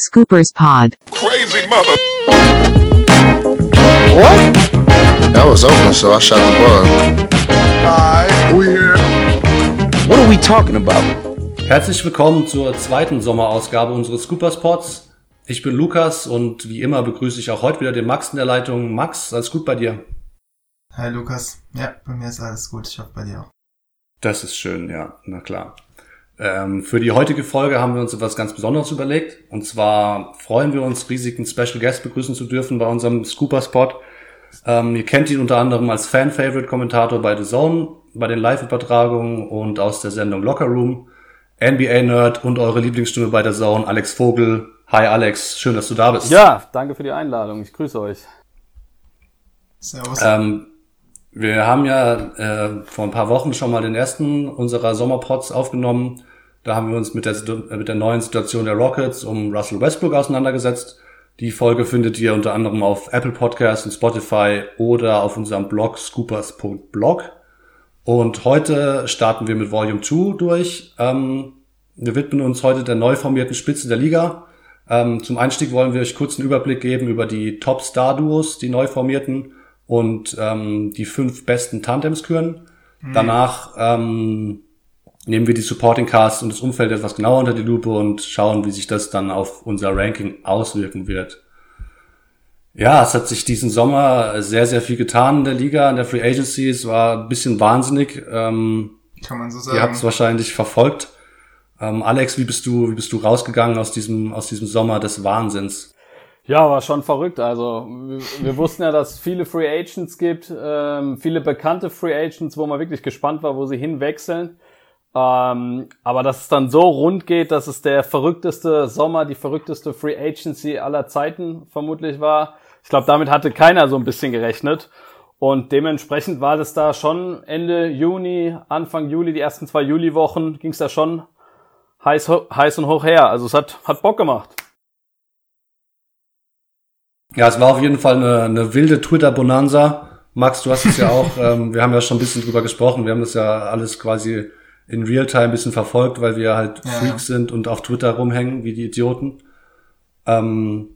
Scoopers Pod. Crazy mother. What? That was open, so I shot the bug. Hi, we here. What are we talking about? Herzlich willkommen zur zweiten Sommerausgabe unseres Scooperspots. Ich bin Lukas und wie immer begrüße ich auch heute wieder den Max in der Leitung. Max, alles gut bei dir? Hi Lukas. Ja, bei mir ist alles gut. Ich hoffe bei dir auch. Das ist schön, ja, na klar. Ähm, für die heutige Folge haben wir uns etwas ganz Besonderes überlegt. Und zwar freuen wir uns riesig, einen Special Guest begrüßen zu dürfen bei unserem Scooper-Spot. Ähm, ihr kennt ihn unter anderem als Fan-Favorite-Kommentator bei The Zone, bei den Live-Übertragungen und aus der Sendung Locker Room. NBA-Nerd und eure Lieblingsstimme bei The Zone, Alex Vogel. Hi Alex, schön, dass du da bist. Ja, danke für die Einladung. Ich grüße euch. Servus. Ähm, wir haben ja äh, vor ein paar Wochen schon mal den ersten unserer Sommerpods aufgenommen. Da haben wir uns mit der, äh, mit der neuen Situation der Rockets um Russell Westbrook auseinandergesetzt. Die Folge findet ihr unter anderem auf Apple Podcasts und Spotify oder auf unserem Blog scoopers.blog. Und heute starten wir mit Volume 2 durch. Ähm, wir widmen uns heute der neu formierten Spitze der Liga. Ähm, zum Einstieg wollen wir euch kurz einen Überblick geben über die Top-Star-Duos, die neu formierten und ähm, die fünf besten Tandems küren. Danach ähm, nehmen wir die Supporting Cast und das Umfeld etwas genauer unter die Lupe und schauen, wie sich das dann auf unser Ranking auswirken wird. Ja, es hat sich diesen Sommer sehr, sehr viel getan in der Liga, in der Free Agency. Es war ein bisschen wahnsinnig. Ähm, Kann man so Ihr habt sagen. es wahrscheinlich verfolgt. Ähm, Alex, wie bist du, wie bist du rausgegangen aus diesem, aus diesem Sommer des Wahnsinns? Ja, war schon verrückt. Also wir, wir wussten ja, dass es viele Free Agents gibt, ähm, viele bekannte Free Agents, wo man wirklich gespannt war, wo sie hinwechseln. Ähm, aber dass es dann so rund geht, dass es der verrückteste Sommer, die verrückteste Free Agency aller Zeiten vermutlich war. Ich glaube, damit hatte keiner so ein bisschen gerechnet. Und dementsprechend war das da schon Ende Juni, Anfang Juli, die ersten zwei Juliwochen, ging es da schon heiß, heiß und hoch her. Also es hat, hat Bock gemacht. Ja, es war auf jeden Fall eine, eine wilde Twitter-Bonanza. Max, du hast es ja auch, ähm, wir haben ja schon ein bisschen drüber gesprochen, wir haben das ja alles quasi in Realtime ein bisschen verfolgt, weil wir halt Ja, Freaks sind und auf Twitter rumhängen, wie die Idioten. Ähm,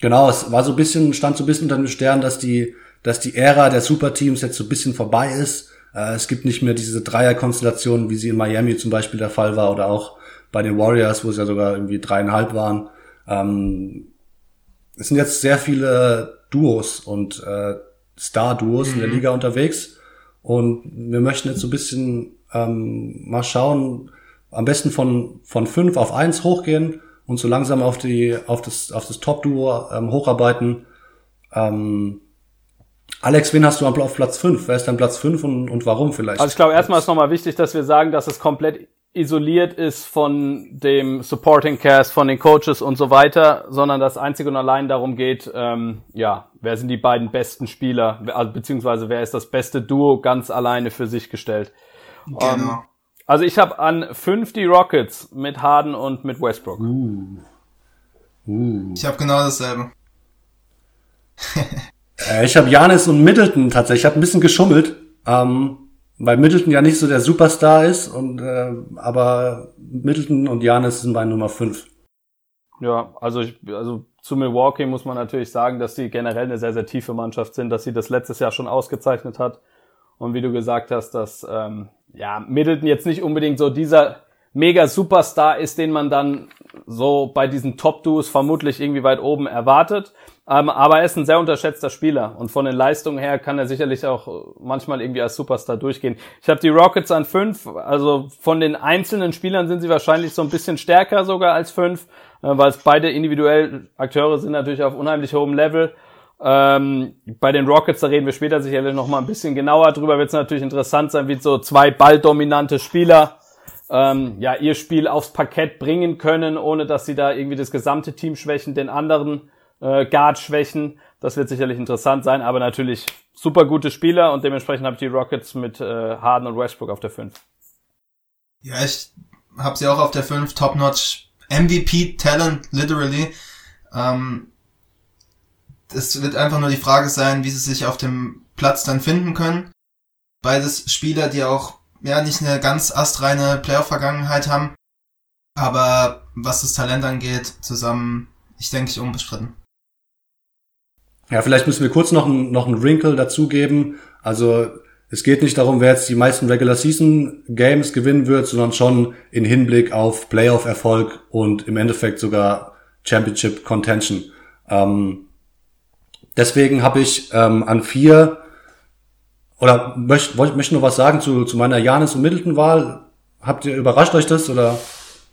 genau, es war so ein bisschen, stand so ein bisschen unter dem Stern, dass die, dass die Ära der Superteams jetzt so ein bisschen vorbei ist. Äh, es gibt nicht mehr diese Dreierkonstellationen, wie sie in Miami zum Beispiel der Fall war oder auch bei den Warriors, wo es ja sogar irgendwie dreieinhalb waren. Ähm, es sind jetzt sehr viele Duos und äh, Star-Duos in der Liga unterwegs. Und wir möchten jetzt so ein bisschen ähm, mal schauen, am besten von, von fünf auf eins hochgehen und so langsam auf die, auf das, auf das Top-Duo ähm, hocharbeiten. Ähm, Alex, wen hast du auf Platz fünf? Wer ist dein Platz fünf und, und warum vielleicht? Also ich glaube, erstmal ist nochmal wichtig, dass wir sagen, dass es komplett isoliert ist von dem Supporting Cast, von den Coaches und so weiter, sondern dass einzig und allein darum geht, ähm, ja, wer sind die beiden besten Spieler, also, beziehungsweise wer ist das beste Duo ganz alleine für sich gestellt. Genau. Also ich habe an fünf die Rockets mit Harden und mit Westbrook. Ich habe genau dasselbe. Äh, ich habe Janis und Middleton tatsächlich. Ich habe ein bisschen geschummelt, ähm, weil Middleton ja nicht so der Superstar ist, und äh, aber Middleton und Janis sind bei Nummer fünf. Ja, also ich, also zu Milwaukee muss man natürlich sagen, dass sie generell eine sehr, sehr tiefe Mannschaft sind, dass sie das letztes Jahr schon ausgezeichnet hat. Und wie du gesagt hast, dass ähm, ja, Middleton jetzt nicht unbedingt so dieser mega Superstar ist, den man dann so bei diesen Top-Duos vermutlich irgendwie weit oben erwartet. Ähm, aber er ist ein sehr unterschätzter Spieler und von den Leistungen her kann er sicherlich auch manchmal irgendwie als Superstar durchgehen. Ich habe die Rockets an fünf, also von den einzelnen Spielern sind sie wahrscheinlich so ein bisschen stärker sogar als fünf, äh, weil es beide individuell Akteure sind natürlich auf unheimlich hohem Level. Ähm, bei den Rockets, da reden wir später sicherlich noch mal ein bisschen genauer drüber, wird es natürlich interessant sein, wie so zwei balldominante Spieler ähm, ja ihr Spiel aufs Parkett bringen können, ohne dass sie da irgendwie das gesamte Team schwächen, den anderen äh, Guard schwächen. Das wird sicherlich interessant sein, aber natürlich super gute Spieler und dementsprechend habe ich die Rockets mit äh, Harden und Westbrook auf der 5. Ja, ich habe sie auch auf der 5, Top-Notch MVP Talent, literally. Ähm, es wird einfach nur die Frage sein, wie sie sich auf dem Platz dann finden können. Beides Spieler, die auch ja nicht eine ganz astreine Playoff-Vergangenheit haben. Aber was das Talent angeht, zusammen, ich denke, ich unbestritten. Ja, vielleicht müssen wir kurz noch ein, noch ein Wrinkle dazugeben. Also es geht nicht darum, wer jetzt die meisten Regular Season Games gewinnen wird, sondern schon in Hinblick auf Playoff Erfolg und im Endeffekt sogar Championship Contention. Ähm, deswegen habe ich ähm, an vier oder möchte möcht, nur was sagen zu, zu meiner Janis und Middleton Wahl. Habt ihr überrascht euch das oder?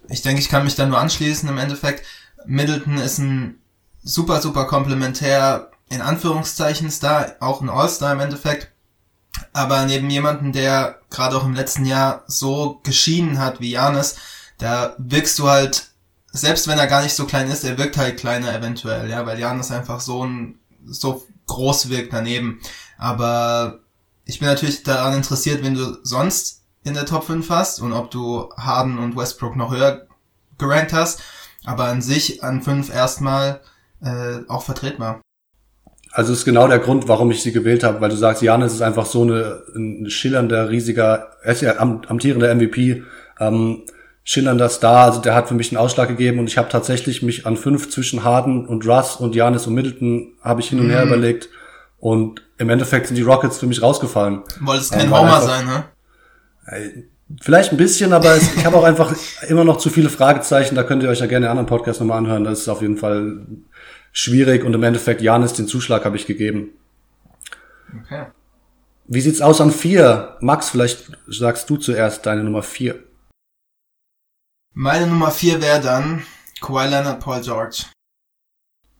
Ich denke, ich kann mich da nur anschließen. Im Endeffekt, Middleton ist ein super, super komplementär in Anführungszeichen Star, auch ein All-Star im Endeffekt. Aber neben jemanden, der gerade auch im letzten Jahr so geschienen hat wie Janis, da wirkst du halt, selbst wenn er gar nicht so klein ist, er wirkt halt kleiner eventuell, ja, weil Janis einfach so ein, so groß wirkt daneben. Aber ich bin natürlich daran interessiert, wenn du sonst in der Top 5 hast und ob du Harden und Westbrook noch höher gerankt hast. Aber an sich an 5 erstmal äh, auch vertretbar. Also ist genau der Grund, warum ich sie gewählt habe, weil du sagst, Janis ist einfach so eine, ein schillernder, riesiger, er ist ja amtierender MVP, ähm, schillernder Star, also der hat für mich einen Ausschlag gegeben und ich habe tatsächlich mich an fünf zwischen Harden und Russ und Janis und Middleton habe ich hin und her mhm. überlegt und im Endeffekt sind die Rockets für mich rausgefallen. Wolltest kein ähm, Homer sein, ne? Vielleicht ein bisschen, aber es, ich habe auch einfach immer noch zu viele Fragezeichen. Da könnt ihr euch ja gerne einen anderen Podcast nochmal anhören. Das ist auf jeden Fall schwierig und im Endeffekt Janis den Zuschlag habe ich gegeben. Okay. Wie sieht's aus an vier? Max, vielleicht sagst du zuerst deine Nummer vier. Meine Nummer vier wäre dann Kawhi Leonard, Paul George.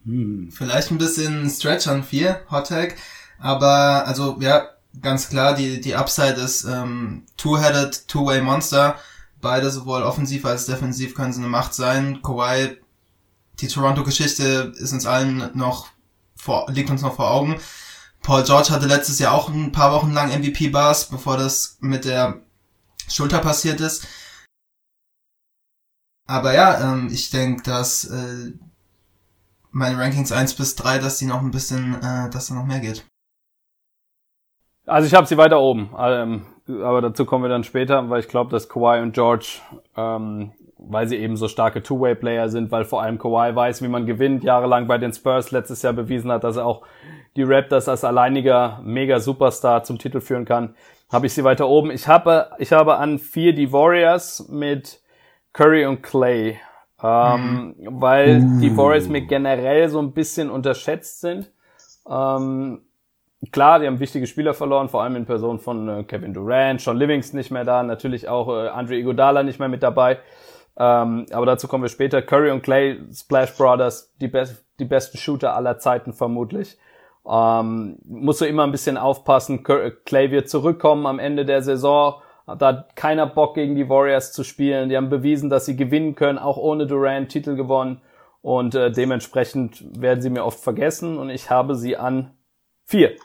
Hm. Vielleicht ein bisschen Stretch an vier, Hot Tag, aber also ja, ganz klar, die, die Upside ist ähm, Two-Headed, Two-Way Monster. Beide sowohl offensiv als defensiv können sie eine Macht sein. Kawhi die Toronto-Geschichte ist uns allen noch vor, liegt uns noch vor Augen. Paul George hatte letztes Jahr auch ein paar Wochen lang MVP-Bars, bevor das mit der Schulter passiert ist. Aber ja, ähm, ich denke, dass äh, meine Rankings 1 bis 3, dass die noch ein bisschen, äh, dass da noch mehr geht. Also ich habe sie weiter oben, ähm, aber dazu kommen wir dann später, weil ich glaube, dass Kawhi und George ähm, weil sie eben so starke Two-Way-Player sind, weil vor allem Kawhi weiß, wie man gewinnt, jahrelang bei den Spurs letztes Jahr bewiesen hat, dass er auch die Raptors als alleiniger Mega-Superstar zum Titel führen kann, habe ich sie weiter oben. Ich habe, ich habe an vier die Warriors mit Curry und Clay, ähm, mhm. weil uh. die Warriors mir generell so ein bisschen unterschätzt sind. Ähm, klar, die haben wichtige Spieler verloren, vor allem in Person von äh, Kevin Durant, Sean Livingston nicht mehr da, natürlich auch äh, Andre Iguodala nicht mehr mit dabei. Ähm, aber dazu kommen wir später. Curry und Clay, Splash Brothers, die, be die besten Shooter aller Zeiten vermutlich. Ähm, musst du immer ein bisschen aufpassen. Clay wird zurückkommen am Ende der Saison. Da hat keiner Bock gegen die Warriors zu spielen. Die haben bewiesen, dass sie gewinnen können, auch ohne Durant Titel gewonnen. Und äh, dementsprechend werden sie mir oft vergessen. Und ich habe sie an vier.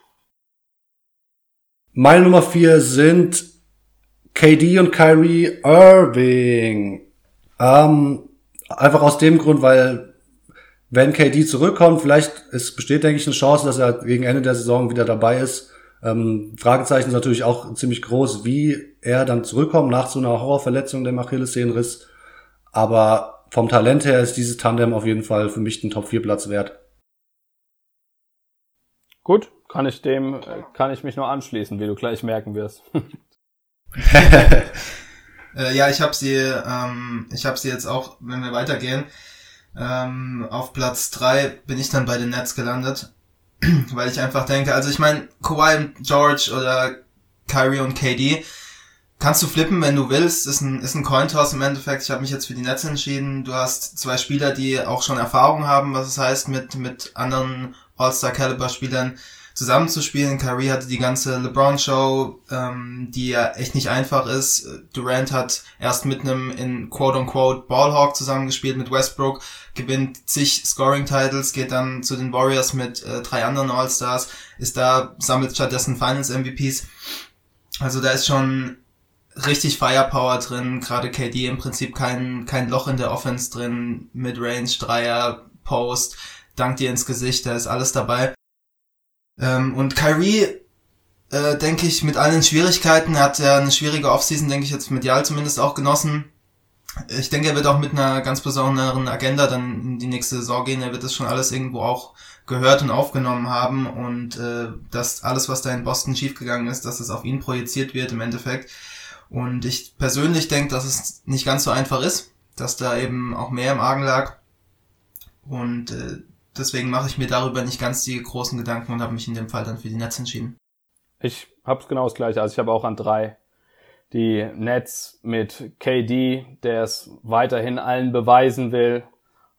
Meine Nummer vier sind KD und Kyrie Irving. Ähm, einfach aus dem Grund, weil wenn KD zurückkommt, vielleicht es besteht, denke ich, eine Chance, dass er gegen Ende der Saison wieder dabei ist. Ähm, Fragezeichen ist natürlich auch ziemlich groß, wie er dann zurückkommt nach so einer Horrorverletzung der Achillessehnenriss. Aber vom Talent her ist dieses Tandem auf jeden Fall für mich den Top 4 Platz wert. Gut, kann ich dem, kann ich mich nur anschließen, wie du gleich merken wirst. Äh, ja, ich habe sie, ähm, ich habe sie jetzt auch, wenn wir weitergehen, ähm, auf Platz drei bin ich dann bei den Nets gelandet, weil ich einfach denke, also ich meine, Kawhi und George oder Kyrie und KD, kannst du flippen, wenn du willst, ist ein, ist ein Cointoss im Endeffekt. Ich habe mich jetzt für die Nets entschieden. Du hast zwei Spieler, die auch schon Erfahrung haben, was es heißt, mit, mit anderen All-Star-Caliber-Spielern zusammenzuspielen. Kyrie hatte die ganze LeBron-Show, ähm, die ja echt nicht einfach ist. Durant hat erst mit einem in quote-unquote Ballhawk zusammengespielt mit Westbrook, gewinnt zig Scoring-Titles, geht dann zu den Warriors mit äh, drei anderen All-Stars, ist da, sammelt stattdessen Finals-MVPs. Also da ist schon richtig Firepower drin, gerade KD im Prinzip kein, kein Loch in der Offense drin, Midrange, Dreier, Post, dank dir ins Gesicht, da ist alles dabei. Ähm, und Kyrie, äh, denke ich, mit allen Schwierigkeiten, er hat ja eine schwierige Offseason, denke ich, jetzt medial zumindest auch genossen. ich denke, er wird auch mit einer ganz besonderen Agenda dann in die nächste Saison gehen. Er wird das schon alles irgendwo auch gehört und aufgenommen haben und äh, dass alles, was da in Boston schiefgegangen ist, dass es auf ihn projiziert wird im Endeffekt. Und ich persönlich denke, dass es nicht ganz so einfach ist, dass da eben auch mehr im Argen lag. Und äh, deswegen mache ich mir darüber nicht ganz die großen Gedanken und habe mich in dem Fall dann für die Nets entschieden. Ich habe genau das gleiche. Also ich habe auch an drei die Nets mit KD, der es weiterhin allen beweisen will,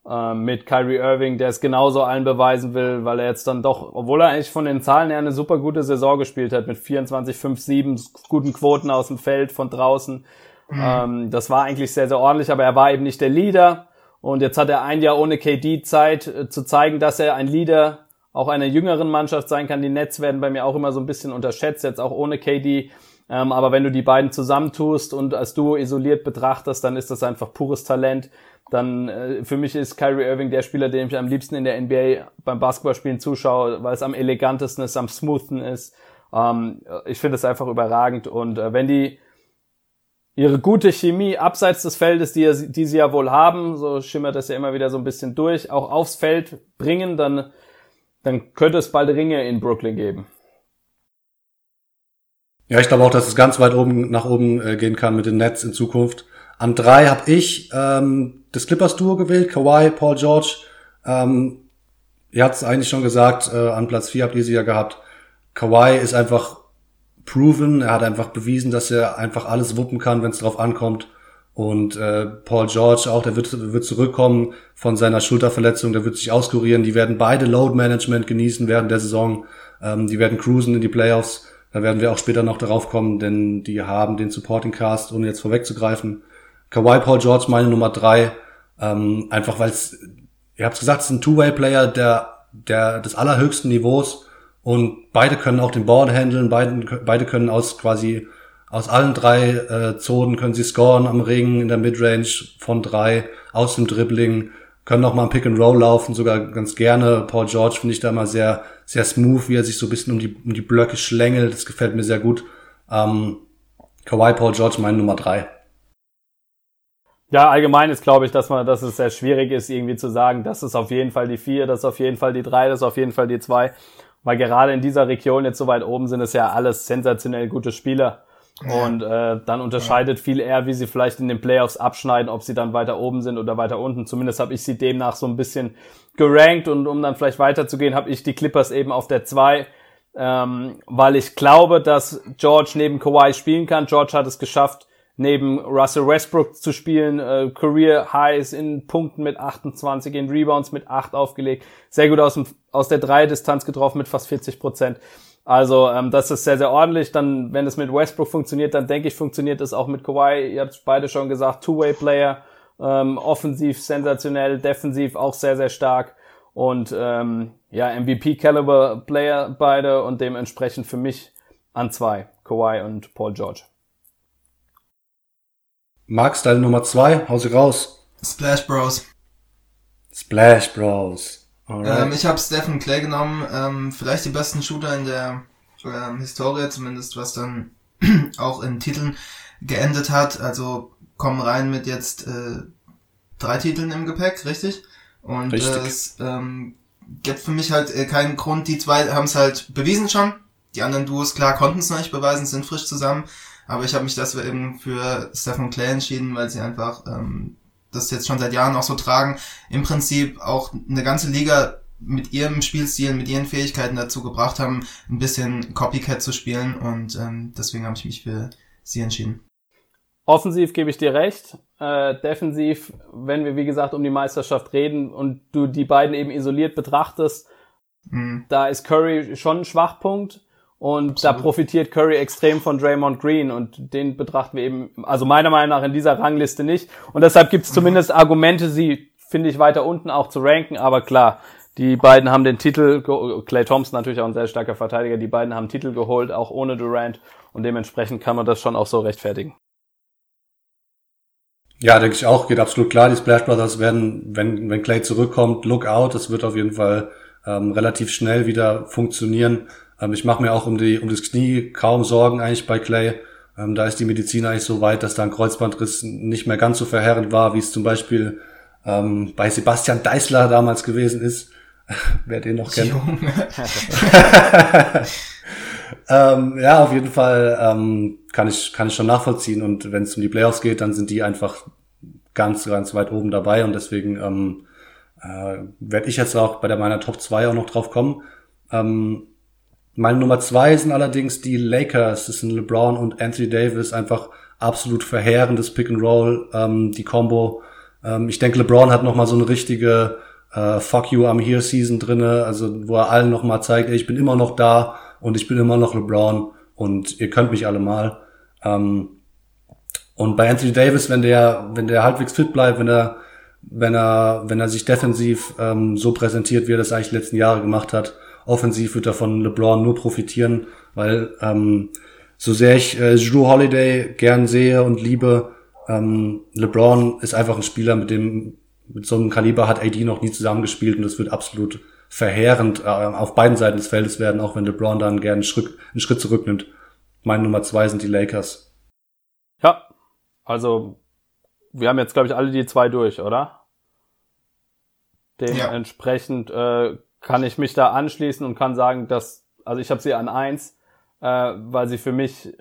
äh, mit Kyrie Irving, der es genauso allen beweisen will, weil er jetzt dann doch, obwohl er eigentlich von den Zahlen her eine super gute Saison gespielt hat, mit 24, 5, 7 guten Quoten aus dem Feld von draußen. Mhm. Ähm, das war eigentlich sehr, sehr ordentlich, aber er war eben nicht der Leader. Und jetzt hat er ein Jahr ohne KD Zeit äh, zu zeigen, dass er ein Leader auch einer jüngeren Mannschaft sein kann. Die Nets werden bei mir auch immer so ein bisschen unterschätzt, jetzt auch ohne KD. Ähm, aber wenn du die beiden zusammentust und als Duo isoliert betrachtest, dann ist das einfach pures Talent. Dann äh, für mich ist Kyrie Irving der Spieler, dem ich am liebsten in der NBA beim Basketballspielen zuschaue, weil es am elegantesten ist, am smoothen ist. Ähm, ich finde es einfach überragend. Und äh, wenn die ihre gute Chemie abseits des Feldes, die, die sie ja wohl haben, so schimmert das ja immer wieder so ein bisschen durch, auch aufs Feld bringen, dann, dann könnte es bald Ringe in Brooklyn geben. Ja, ich glaube auch, dass es ganz weit oben nach oben äh, gehen kann mit den Nets in Zukunft. An drei habe ich ähm, das Clippers-Duo gewählt, Kawhi, Paul George. Ähm, ihr habt es eigentlich schon gesagt, äh, an Platz vier habt ihr sie ja gehabt. Kawhi ist einfach proven, er hat einfach bewiesen, dass er einfach alles wuppen kann, wenn es drauf ankommt. Und äh, Paul George auch, der wird, wird zurückkommen von seiner Schulterverletzung, der wird sich auskurieren. Die werden beide Load Management genießen während der Saison. Ähm, die werden cruisen in die Playoffs. Da werden wir auch später noch darauf kommen, denn die haben den Supporting Cast, ohne jetzt vorwegzugreifen. Kawhi Paul George meine Nummer drei, ähm, einfach weil es, ihr habt gesagt, es ist ein Two-Way-Player der, der des allerhöchsten Niveaus und beide können auch den Ball handeln, beide, beide können aus quasi aus allen drei äh, Zonen können sie scoren am Ring in der Midrange von drei, aus dem Dribbling, können auch mal ein Pick and Roll laufen, sogar ganz gerne. Paul George finde ich da mal sehr, sehr smooth, wie er sich so ein bisschen um die, um die Blöcke schlängelt. Das gefällt mir sehr gut. Ähm, Kawhi Paul George, meine Nummer drei. Ja, allgemein ist, glaube ich, dass man, dass es sehr schwierig ist, irgendwie zu sagen, das ist auf jeden Fall die vier, das ist auf jeden Fall die drei, das ist auf jeden Fall die zwei. Weil gerade in dieser Region jetzt so weit oben sind es ja alles sensationell gute Spieler. Und äh, dann unterscheidet viel eher, wie sie vielleicht in den Playoffs abschneiden, ob sie dann weiter oben sind oder weiter unten. Zumindest habe ich sie demnach so ein bisschen gerankt und um dann vielleicht weiterzugehen, habe ich die Clippers eben auf der 2, ähm, weil ich glaube, dass George neben Kawhi spielen kann. George hat es geschafft, neben Russell Westbrook zu spielen, äh, Career Highs in Punkten mit 28, in Rebounds mit 8 aufgelegt, sehr gut aus, dem, aus der Dreidistanz getroffen mit fast 40 Prozent. Also ähm, das ist sehr, sehr ordentlich. Dann, wenn es mit Westbrook funktioniert, dann denke ich, funktioniert es auch mit Kawhi. Ihr habt beide schon gesagt, Two-Way-Player, ähm, offensiv sensationell, defensiv auch sehr, sehr stark. Und ähm, ja, MVP-Caliber-Player beide und dementsprechend für mich an zwei, Kawhi und Paul George. Max, deine Nummer zwei, hau sie raus. Splash Bros. Splash Bros. Ähm, ich habe Stephen Clay genommen, ähm, vielleicht die besten Shooter in der ähm, Historie, zumindest was dann auch in Titeln geendet hat. Also kommen rein mit jetzt äh, drei Titeln im Gepäck, richtig? Und es ähm, gibt für mich halt äh, keinen Grund. Die zwei haben es halt bewiesen schon. Die anderen Duos, klar, konnten es noch nicht beweisen, sind frisch zusammen. Aber ich habe mich das eben für Stephen Clay entschieden, weil sie einfach ähm, das jetzt schon seit Jahren auch so tragen, im Prinzip auch eine ganze Liga mit ihrem Spielstil, mit ihren Fähigkeiten dazu gebracht haben, ein bisschen Copycat zu spielen und ähm, deswegen habe ich mich für sie entschieden. Offensiv gebe ich dir recht. Äh, defensiv, wenn wir wie gesagt um die Meisterschaft reden und du die beiden eben isoliert betrachtest, mhm. da ist Curry schon ein Schwachpunkt. Und Absolut. da profitiert Curry extrem von Draymond Green und den betrachten wir eben, also meiner Meinung nach in dieser Rangliste nicht. Und deshalb gibt es zumindest Argumente, sie, finde ich, weiter unten auch zu ranken. Aber klar, die beiden haben den Titel, Clay Thompson natürlich auch ein sehr starker Verteidiger, die beiden haben Titel geholt, auch ohne Durant. Und dementsprechend kann man das schon auch so rechtfertigen. Ja, denke ich auch, geht absolut klar. Die Splash Brothers werden, wenn, wenn Clay zurückkommt, look out. Das wird auf jeden Fall ähm, relativ schnell wieder funktionieren. Ähm, ich mache mir auch um, die, um das Knie kaum Sorgen eigentlich bei Clay. Ähm, da ist die Medizin eigentlich so weit, dass da ein Kreuzbandriss nicht mehr ganz so verheerend war, wie es zum Beispiel ähm, bei Sebastian Deißler damals gewesen ist. Wer den noch kennt. ähm, ja, auf jeden Fall ähm, kann ich kann ich schon nachvollziehen und wenn es um die Playoffs geht, dann sind die einfach ganz ganz weit oben dabei und deswegen ähm, äh, werde ich jetzt auch bei der meiner Top 2 auch noch drauf kommen. Ähm, meine Nummer zwei sind allerdings die Lakers. Das sind LeBron und Anthony Davis. Einfach absolut verheerendes Pick and Roll. Ähm, die Combo. Ähm, ich denke, LeBron hat noch mal so eine richtige äh, Fuck you, I'm here Season drinne. Also wo er allen noch mal zeigt, ey, ich bin immer noch da und ich bin immer noch LeBron und ihr könnt mich alle mal. Ähm, und bei Anthony Davis, wenn der, wenn der halbwegs fit bleibt, wenn er, wenn er, wenn er sich defensiv ähm, so präsentiert, wie er das eigentlich die letzten Jahre gemacht hat, offensiv wird er von LeBron nur profitieren, weil ähm, so sehr ich äh, Drew Holiday gern sehe und liebe, ähm, LeBron ist einfach ein Spieler, mit dem mit so einem Kaliber hat AD noch nie zusammengespielt und das wird absolut verheerend äh, auf beiden Seiten des Feldes werden, auch wenn LeBron dann gerne einen Schritt, einen Schritt zurücknimmt. Meine Nummer zwei sind die Lakers. Ja, also wir haben jetzt, glaube ich, alle die zwei durch, oder? Dementsprechend ja. äh, kann ich mich da anschließen und kann sagen, dass, also ich habe sie an eins, äh, weil sie für mich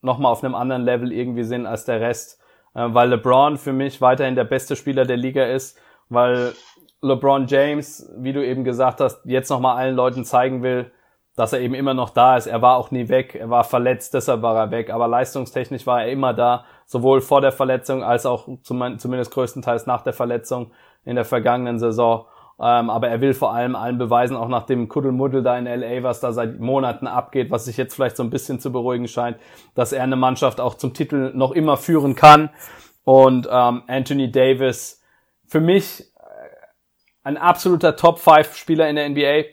nochmal auf einem anderen Level irgendwie sind als der Rest. Äh, weil LeBron für mich weiterhin der beste Spieler der Liga ist, weil LeBron James, wie du eben gesagt hast, jetzt nochmal allen Leuten zeigen will, dass er eben immer noch da ist. Er war auch nie weg, er war verletzt, deshalb war er weg, aber leistungstechnisch war er immer da, sowohl vor der Verletzung als auch zumindest größtenteils nach der Verletzung in der vergangenen Saison. Ähm, aber er will vor allem allen beweisen, auch nach dem Kuddelmuddel da in LA, was da seit Monaten abgeht, was sich jetzt vielleicht so ein bisschen zu beruhigen scheint, dass er eine Mannschaft auch zum Titel noch immer führen kann. Und ähm, Anthony Davis, für mich äh, ein absoluter Top-5-Spieler in der NBA,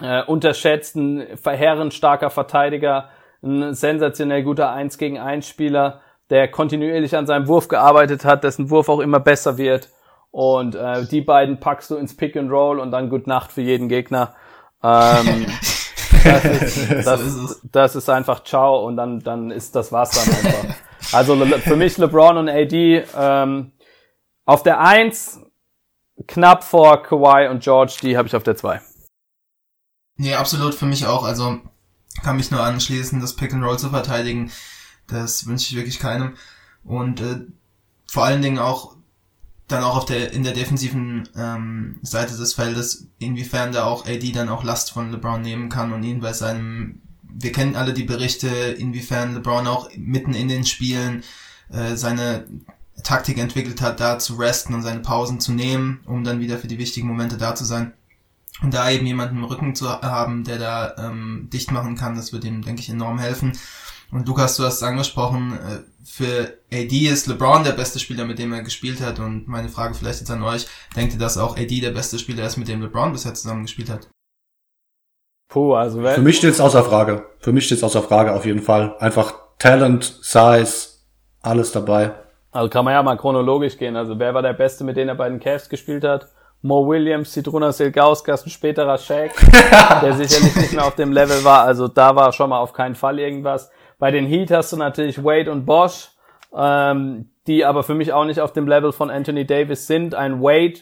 äh, unterschätzt, ein verheerend starker Verteidiger, ein sensationell guter 1 gegen 1 Spieler, der kontinuierlich an seinem Wurf gearbeitet hat, dessen Wurf auch immer besser wird und äh, die beiden packst du ins Pick and Roll und dann Good Nacht für jeden Gegner. Ähm, das, ist, das, ist das ist einfach Ciao und dann, dann ist das war's dann einfach. Also für mich LeBron und AD ähm, auf der Eins knapp vor Kawhi und George, die habe ich auf der Zwei. Nee, absolut für mich auch. Also kann mich nur anschließen, das Pick and Roll zu verteidigen. Das wünsche ich wirklich keinem. Und äh, vor allen Dingen auch dann auch auf der in der defensiven ähm, Seite des Feldes, inwiefern da auch AD dann auch Last von LeBron nehmen kann und ihn bei seinem wir kennen alle die Berichte, inwiefern LeBron auch mitten in den Spielen äh, seine Taktik entwickelt hat, da zu resten und seine Pausen zu nehmen, um dann wieder für die wichtigen Momente da zu sein. Und da eben jemanden im Rücken zu haben, der da ähm, dicht machen kann, das wird ihm, denke ich, enorm helfen. Und Lukas, du hast es angesprochen, äh, für AD ist LeBron der beste Spieler, mit dem er gespielt hat. Und meine Frage vielleicht jetzt an euch, denkt ihr, dass auch AD der beste Spieler ist, mit dem LeBron bisher zusammen gespielt hat? Puh, also Für mich steht es außer Frage. Für mich steht es außer Frage auf jeden Fall. Einfach Talent, Size, alles dabei. Also kann man ja mal chronologisch gehen. Also wer war der Beste, mit dem er bei den Cavs gespielt hat? Mo Williams, Citrona Silgauskas, ein späterer Shaq, der sicherlich nicht mehr auf dem Level war. Also da war schon mal auf keinen Fall irgendwas. Bei den Heat hast du natürlich Wade und Bosch, ähm, die aber für mich auch nicht auf dem Level von Anthony Davis sind. Ein Wade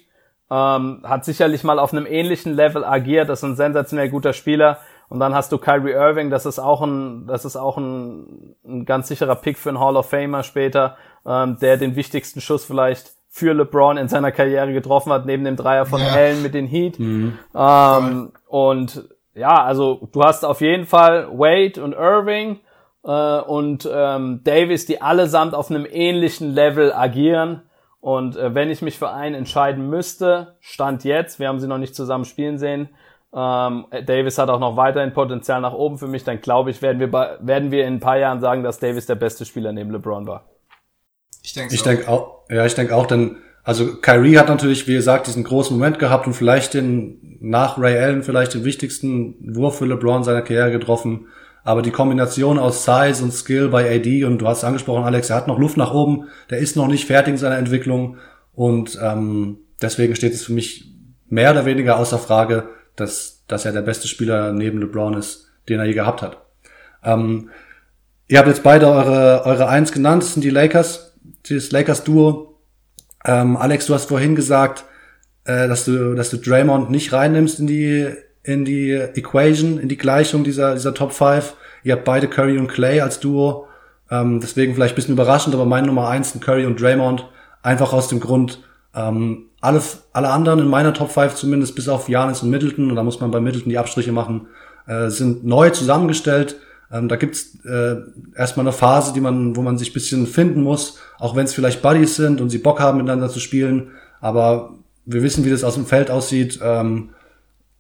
ähm, hat sicherlich mal auf einem ähnlichen Level agiert, das ist ein sensationell guter Spieler. Und dann hast du Kyrie Irving, das ist auch ein, das ist auch ein, ein ganz sicherer Pick für einen Hall of Famer später, ähm, der den wichtigsten Schuss vielleicht für LeBron in seiner Karriere getroffen hat, neben dem Dreier von ja. Allen mit den Heat. Mhm. Ähm, und ja, also du hast auf jeden Fall Wade und Irving äh, und ähm, Davis, die allesamt auf einem ähnlichen Level agieren. Und äh, wenn ich mich für einen entscheiden müsste, Stand jetzt, wir haben sie noch nicht zusammen spielen sehen, ähm, Davis hat auch noch weiterhin Potenzial nach oben für mich, dann glaube ich, werden wir, bei, werden wir in ein paar Jahren sagen, dass Davis der beste Spieler neben LeBron war. Ich denke ich denk auch. Ja, ich denke auch, denn also Kyrie hat natürlich, wie gesagt, diesen großen Moment gehabt und vielleicht den nach Ray Allen vielleicht den wichtigsten Wurf für LeBron seiner Karriere getroffen. Aber die Kombination aus Size und Skill bei AD und du hast angesprochen, Alex, er hat noch Luft nach oben, der ist noch nicht fertig in seiner Entwicklung und ähm, deswegen steht es für mich mehr oder weniger außer Frage, dass, dass er der beste Spieler neben LeBron ist, den er je gehabt hat. Ähm, Ihr habt jetzt beide eure, eure Eins genannt, das sind die Lakers, das Lakers-Duo. Ähm, Alex, du hast vorhin gesagt, äh, dass du, dass du Draymond nicht reinnimmst in die, in die Equation, in die Gleichung dieser, dieser Top 5. Ihr habt beide Curry und Clay als Duo. Ähm, deswegen vielleicht bisschen überraschend, aber mein Nummer eins sind Curry und Draymond. Einfach aus dem Grund, ähm, alle, alle anderen in meiner Top 5 zumindest, bis auf Janis und Middleton, und da muss man bei Middleton die Abstriche machen, äh, sind neu zusammengestellt. Ähm, da gibt's äh, erstmal eine Phase, die man, wo man sich bisschen finden muss, auch wenn es vielleicht Buddies sind und sie Bock haben, miteinander zu spielen. Aber wir wissen, wie das aus dem Feld aussieht. Ähm,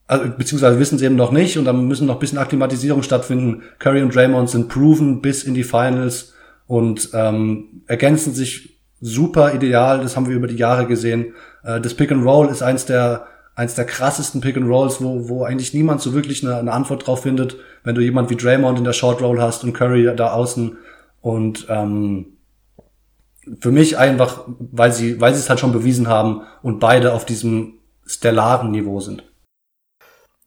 also, beziehungsweise wissen sie eben noch nicht und dann müssen noch ein bisschen Akklimatisierung stattfinden. Curry und Draymond sind proven bis in die Finals und ähm, ergänzen sich super ideal. Das haben wir über die Jahre gesehen. Äh, das Pick and Roll ist eins der eins der krassesten Pick and Rolls, wo, wo eigentlich niemand so wirklich eine, eine Antwort drauf findet, wenn du jemand wie Draymond in der Short Roll hast und Curry da außen und ähm, für mich einfach, weil sie, weil sie es halt schon bewiesen haben und beide auf diesem stellaren Niveau sind.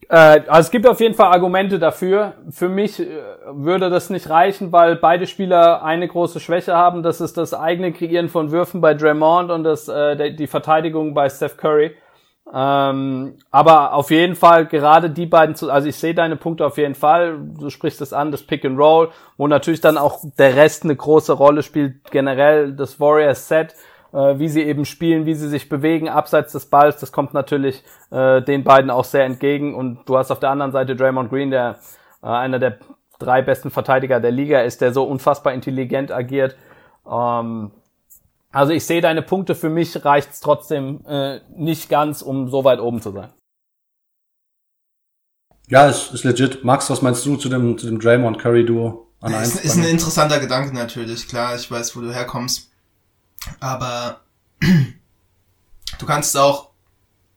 Äh, also es gibt auf jeden Fall Argumente dafür. Für mich äh, würde das nicht reichen, weil beide Spieler eine große Schwäche haben. Das ist das eigene Kreieren von Würfen bei Draymond und das, äh, die Verteidigung bei Steph Curry. Ähm, aber auf jeden Fall gerade die beiden, zu, also ich sehe deine Punkte auf jeden Fall. Du sprichst es an, das Pick and Roll, wo natürlich dann auch der Rest eine große Rolle spielt. Generell das Warriors Set, äh, wie sie eben spielen, wie sie sich bewegen abseits des Balls, das kommt natürlich äh, den beiden auch sehr entgegen. Und du hast auf der anderen Seite Draymond Green, der äh, einer der drei besten Verteidiger der Liga ist, der so unfassbar intelligent agiert. Ähm, also ich sehe deine Punkte, für mich reicht's trotzdem äh, nicht ganz, um so weit oben zu sein. Ja, ist, ist legit. Max, was meinst du zu dem, zu dem Draymond Curry Duo an eins? Ist, ist ein interessanter Gedanke natürlich, klar, ich weiß, wo du herkommst. Aber du kannst auch,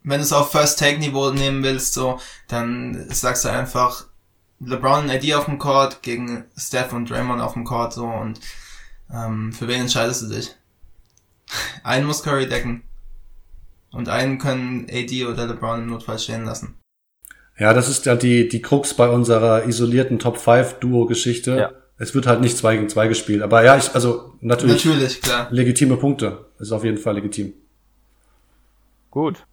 wenn du es auf First Take Niveau nehmen willst, so, dann sagst du einfach LeBron und AD auf dem Court gegen Steph und Draymond auf dem Court so und ähm, für wen entscheidest du dich? Einen muss Curry decken. Und einen können AD oder LeBron im Notfall stehen lassen. Ja, das ist ja die, die Krux bei unserer isolierten Top 5 Duo-Geschichte. Ja. Es wird halt nicht 2 gegen 2 gespielt. Aber ja, ich, also natürlich, natürlich klar. legitime Punkte. Ist auf jeden Fall legitim. Gut.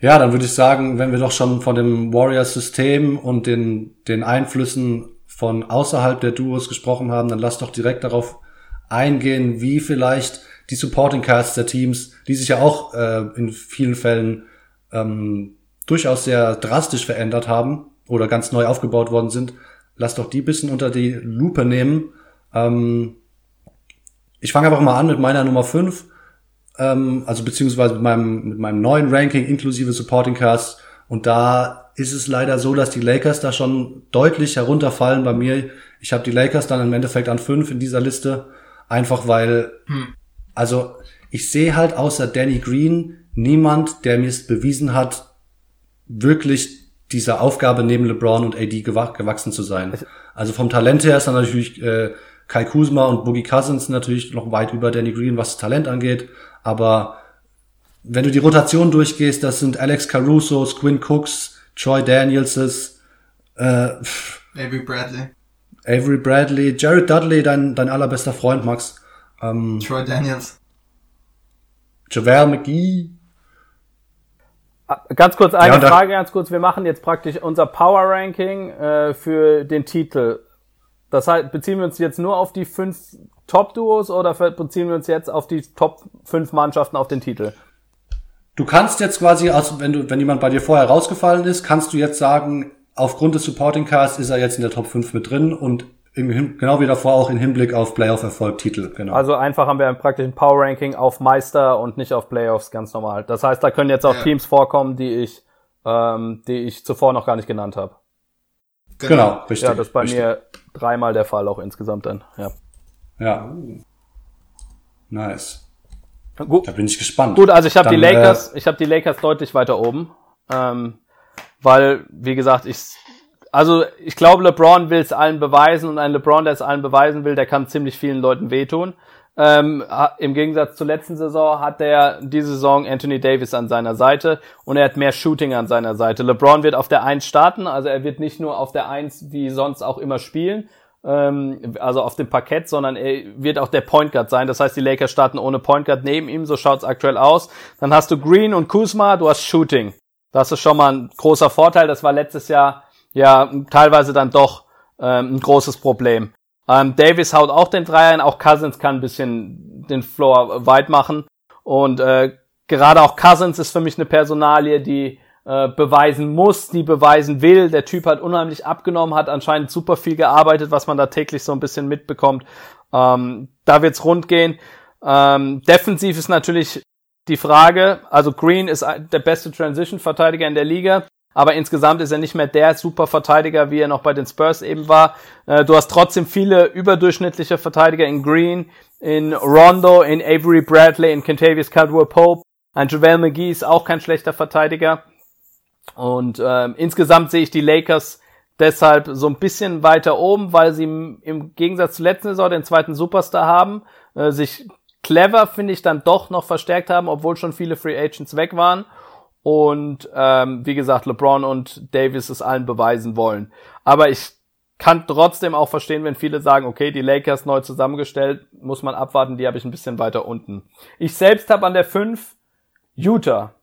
Ja, dann würde ich sagen, wenn wir doch schon von dem Warriors-System und den, den Einflüssen von außerhalb der Duos gesprochen haben, dann lass doch direkt darauf eingehen, wie vielleicht die Supporting Casts der Teams, die sich ja auch äh, in vielen Fällen ähm, durchaus sehr drastisch verändert haben oder ganz neu aufgebaut worden sind. Lass doch die bisschen unter die Lupe nehmen. Ähm, ich fange einfach mal an mit meiner Nummer 5, ähm, also beziehungsweise mit meinem, mit meinem neuen Ranking inklusive Supporting Cast. Und da ist es leider so, dass die Lakers da schon deutlich herunterfallen bei mir. Ich habe die Lakers dann im Endeffekt an 5 in dieser Liste. Einfach weil, hm. also ich sehe halt außer Danny Green niemand, der mir es bewiesen hat, wirklich dieser Aufgabe neben LeBron und AD gewachsen zu sein. Also vom Talent her ist dann natürlich äh, Kai Kuzma und Boogie Cousins natürlich noch weit über Danny Green, was das Talent angeht. Aber wenn du die Rotation durchgehst, das sind Alex Caruso, Quinn Cooks, Troy Daniels, äh, Avery Bradley. Avery Bradley, Jared Dudley, dein, dein allerbester Freund, Max. Ähm, Troy Daniels. JaVale McGee. Ah, ganz kurz, eine ja, Frage, ganz kurz. Wir machen jetzt praktisch unser Power Ranking äh, für den Titel. Das heißt, beziehen wir uns jetzt nur auf die fünf Top-Duos oder beziehen wir uns jetzt auf die Top fünf Mannschaften auf den Titel? Du kannst jetzt quasi, also wenn du, wenn jemand bei dir vorher rausgefallen ist, kannst du jetzt sagen, aufgrund des Supporting Casts ist er jetzt in der Top 5 mit drin und im, genau wie davor auch im Hinblick auf Playoff-Erfolg Titel. Genau. Also einfach haben wir praktisch ein Power Ranking auf Meister und nicht auf Playoffs ganz normal. Das heißt, da können jetzt auch ja. Teams vorkommen, die ich, ähm, die ich zuvor noch gar nicht genannt habe. Genau. genau, richtig. Ja, das ist bei richtig. mir dreimal der Fall auch insgesamt dann. Ja. Ja. Nice. Gut. Da bin ich gespannt. Gut, also ich habe die Lakers, äh, ich habe die Lakers deutlich weiter oben. Ähm, weil, wie gesagt, ich, also ich glaube, LeBron will es allen beweisen und ein LeBron, der es allen beweisen will, der kann ziemlich vielen Leuten wehtun. Ähm, Im Gegensatz zur letzten Saison hat er diese Saison Anthony Davis an seiner Seite und er hat mehr Shooting an seiner Seite. LeBron wird auf der 1 starten, also er wird nicht nur auf der 1 wie sonst auch immer spielen, ähm, also auf dem Parkett, sondern er wird auch der Point Guard sein. Das heißt, die Lakers starten ohne Point Guard neben ihm, so schaut's aktuell aus. Dann hast du Green und Kuzma, du hast Shooting. Das ist schon mal ein großer Vorteil. Das war letztes Jahr ja teilweise dann doch ähm, ein großes Problem. Ähm, Davis haut auch den Dreier ein, auch Cousins kann ein bisschen den Floor weit machen. Und äh, gerade auch Cousins ist für mich eine Personalie, die äh, beweisen muss, die beweisen will. Der Typ hat unheimlich abgenommen, hat anscheinend super viel gearbeitet, was man da täglich so ein bisschen mitbekommt. Ähm, da wird's rund gehen. Ähm, defensiv ist natürlich die Frage, also Green ist der beste Transition-Verteidiger in der Liga, aber insgesamt ist er nicht mehr der super Verteidiger, wie er noch bei den Spurs eben war. Äh, du hast trotzdem viele überdurchschnittliche Verteidiger in Green, in Rondo, in Avery Bradley, in Kentavious Caldwell Pope. Ein JaVale McGee ist auch kein schlechter Verteidiger. Und ähm, insgesamt sehe ich die Lakers deshalb so ein bisschen weiter oben, weil sie im, Gegensatz zur letzten Saison den zweiten Superstar haben, äh, sich clever, finde ich, dann doch noch verstärkt haben, obwohl schon viele Free Agents weg waren. Und ähm, wie gesagt, LeBron und Davis es allen beweisen wollen. Aber ich kann trotzdem auch verstehen, wenn viele sagen, okay, die Lakers neu zusammengestellt, muss man abwarten, die habe ich ein bisschen weiter unten. Ich selbst habe an der 5 Utah.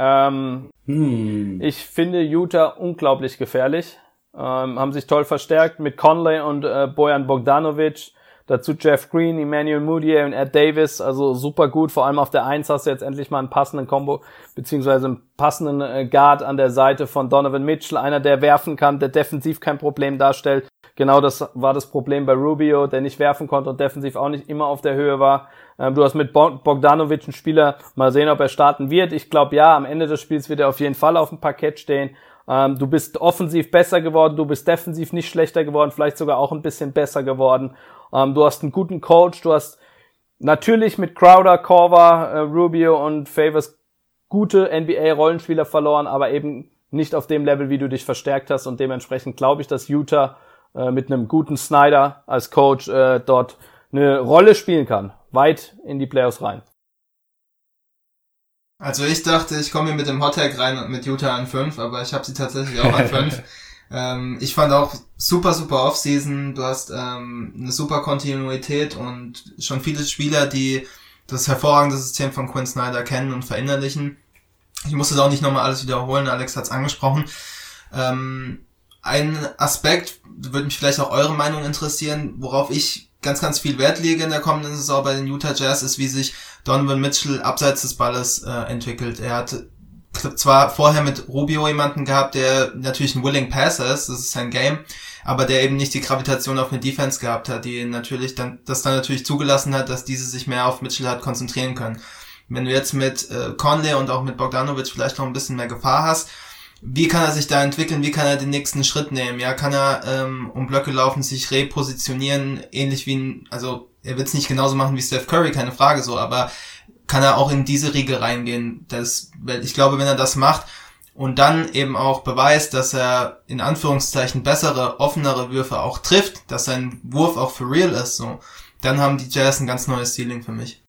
Ähm, hm. Ich finde Utah unglaublich gefährlich. Ähm, haben sich toll verstärkt mit Conley und äh, Bojan Bogdanovic. Dazu Jeff Green, Emmanuel Moutier und Ed Davis. Also super gut. Vor allem auf der 1 hast du jetzt endlich mal einen passenden Combo, beziehungsweise einen passenden äh, Guard an der Seite von Donovan Mitchell. Einer, der werfen kann, der defensiv kein Problem darstellt. Genau das war das Problem bei Rubio, der nicht werfen konnte und defensiv auch nicht immer auf der Höhe war. Ähm, du hast mit Bogdanovic einen Spieler, mal sehen, ob er starten wird. Ich glaube ja, am Ende des Spiels wird er auf jeden Fall auf dem Parkett stehen. Ähm, du bist offensiv besser geworden, du bist defensiv nicht schlechter geworden, vielleicht sogar auch ein bisschen besser geworden. Ähm, du hast einen guten Coach, du hast natürlich mit Crowder, Corver, äh, Rubio und Favors gute NBA-Rollenspieler verloren, aber eben nicht auf dem Level, wie du dich verstärkt hast. Und dementsprechend glaube ich, dass Utah äh, mit einem guten Snyder als Coach äh, dort eine Rolle spielen kann, weit in die Playoffs rein. Also ich dachte, ich komme hier mit dem Hottag rein und mit Utah an 5, aber ich habe sie tatsächlich auch an 5. ähm, ich fand auch super, super Offseason. Du hast ähm, eine super Kontinuität und schon viele Spieler, die das hervorragende System von Quinn Snyder kennen und verinnerlichen. Ich muss das auch nicht nochmal alles wiederholen, Alex hat es angesprochen. Ähm, ein Aspekt, würde mich vielleicht auch eure Meinung interessieren, worauf ich ganz, ganz viel Wert lege in der kommenden Saison bei den Utah Jazz, ist, wie sich Donovan Mitchell abseits des Balles äh, entwickelt. Er hat zwar vorher mit Rubio jemanden gehabt, der natürlich ein willing Passer ist, das ist sein Game, aber der eben nicht die Gravitation auf eine Defense gehabt hat, die natürlich dann, das dann natürlich zugelassen hat, dass diese sich mehr auf Mitchell hat konzentrieren können. Wenn du jetzt mit äh, Conley und auch mit Bogdanovic vielleicht noch ein bisschen mehr Gefahr hast, wie kann er sich da entwickeln, wie kann er den nächsten Schritt nehmen? Ja, kann er ähm, um Blöcke laufen, sich repositionieren, ähnlich wie ein, also er wird es nicht genauso machen wie Steph Curry, keine Frage so, aber kann er auch in diese Riege reingehen? Das, ich glaube, wenn er das macht und dann eben auch beweist, dass er in Anführungszeichen bessere, offenere Würfe auch trifft, dass sein Wurf auch für real ist, so, dann haben die Jazz ein ganz neues Ceiling für mich.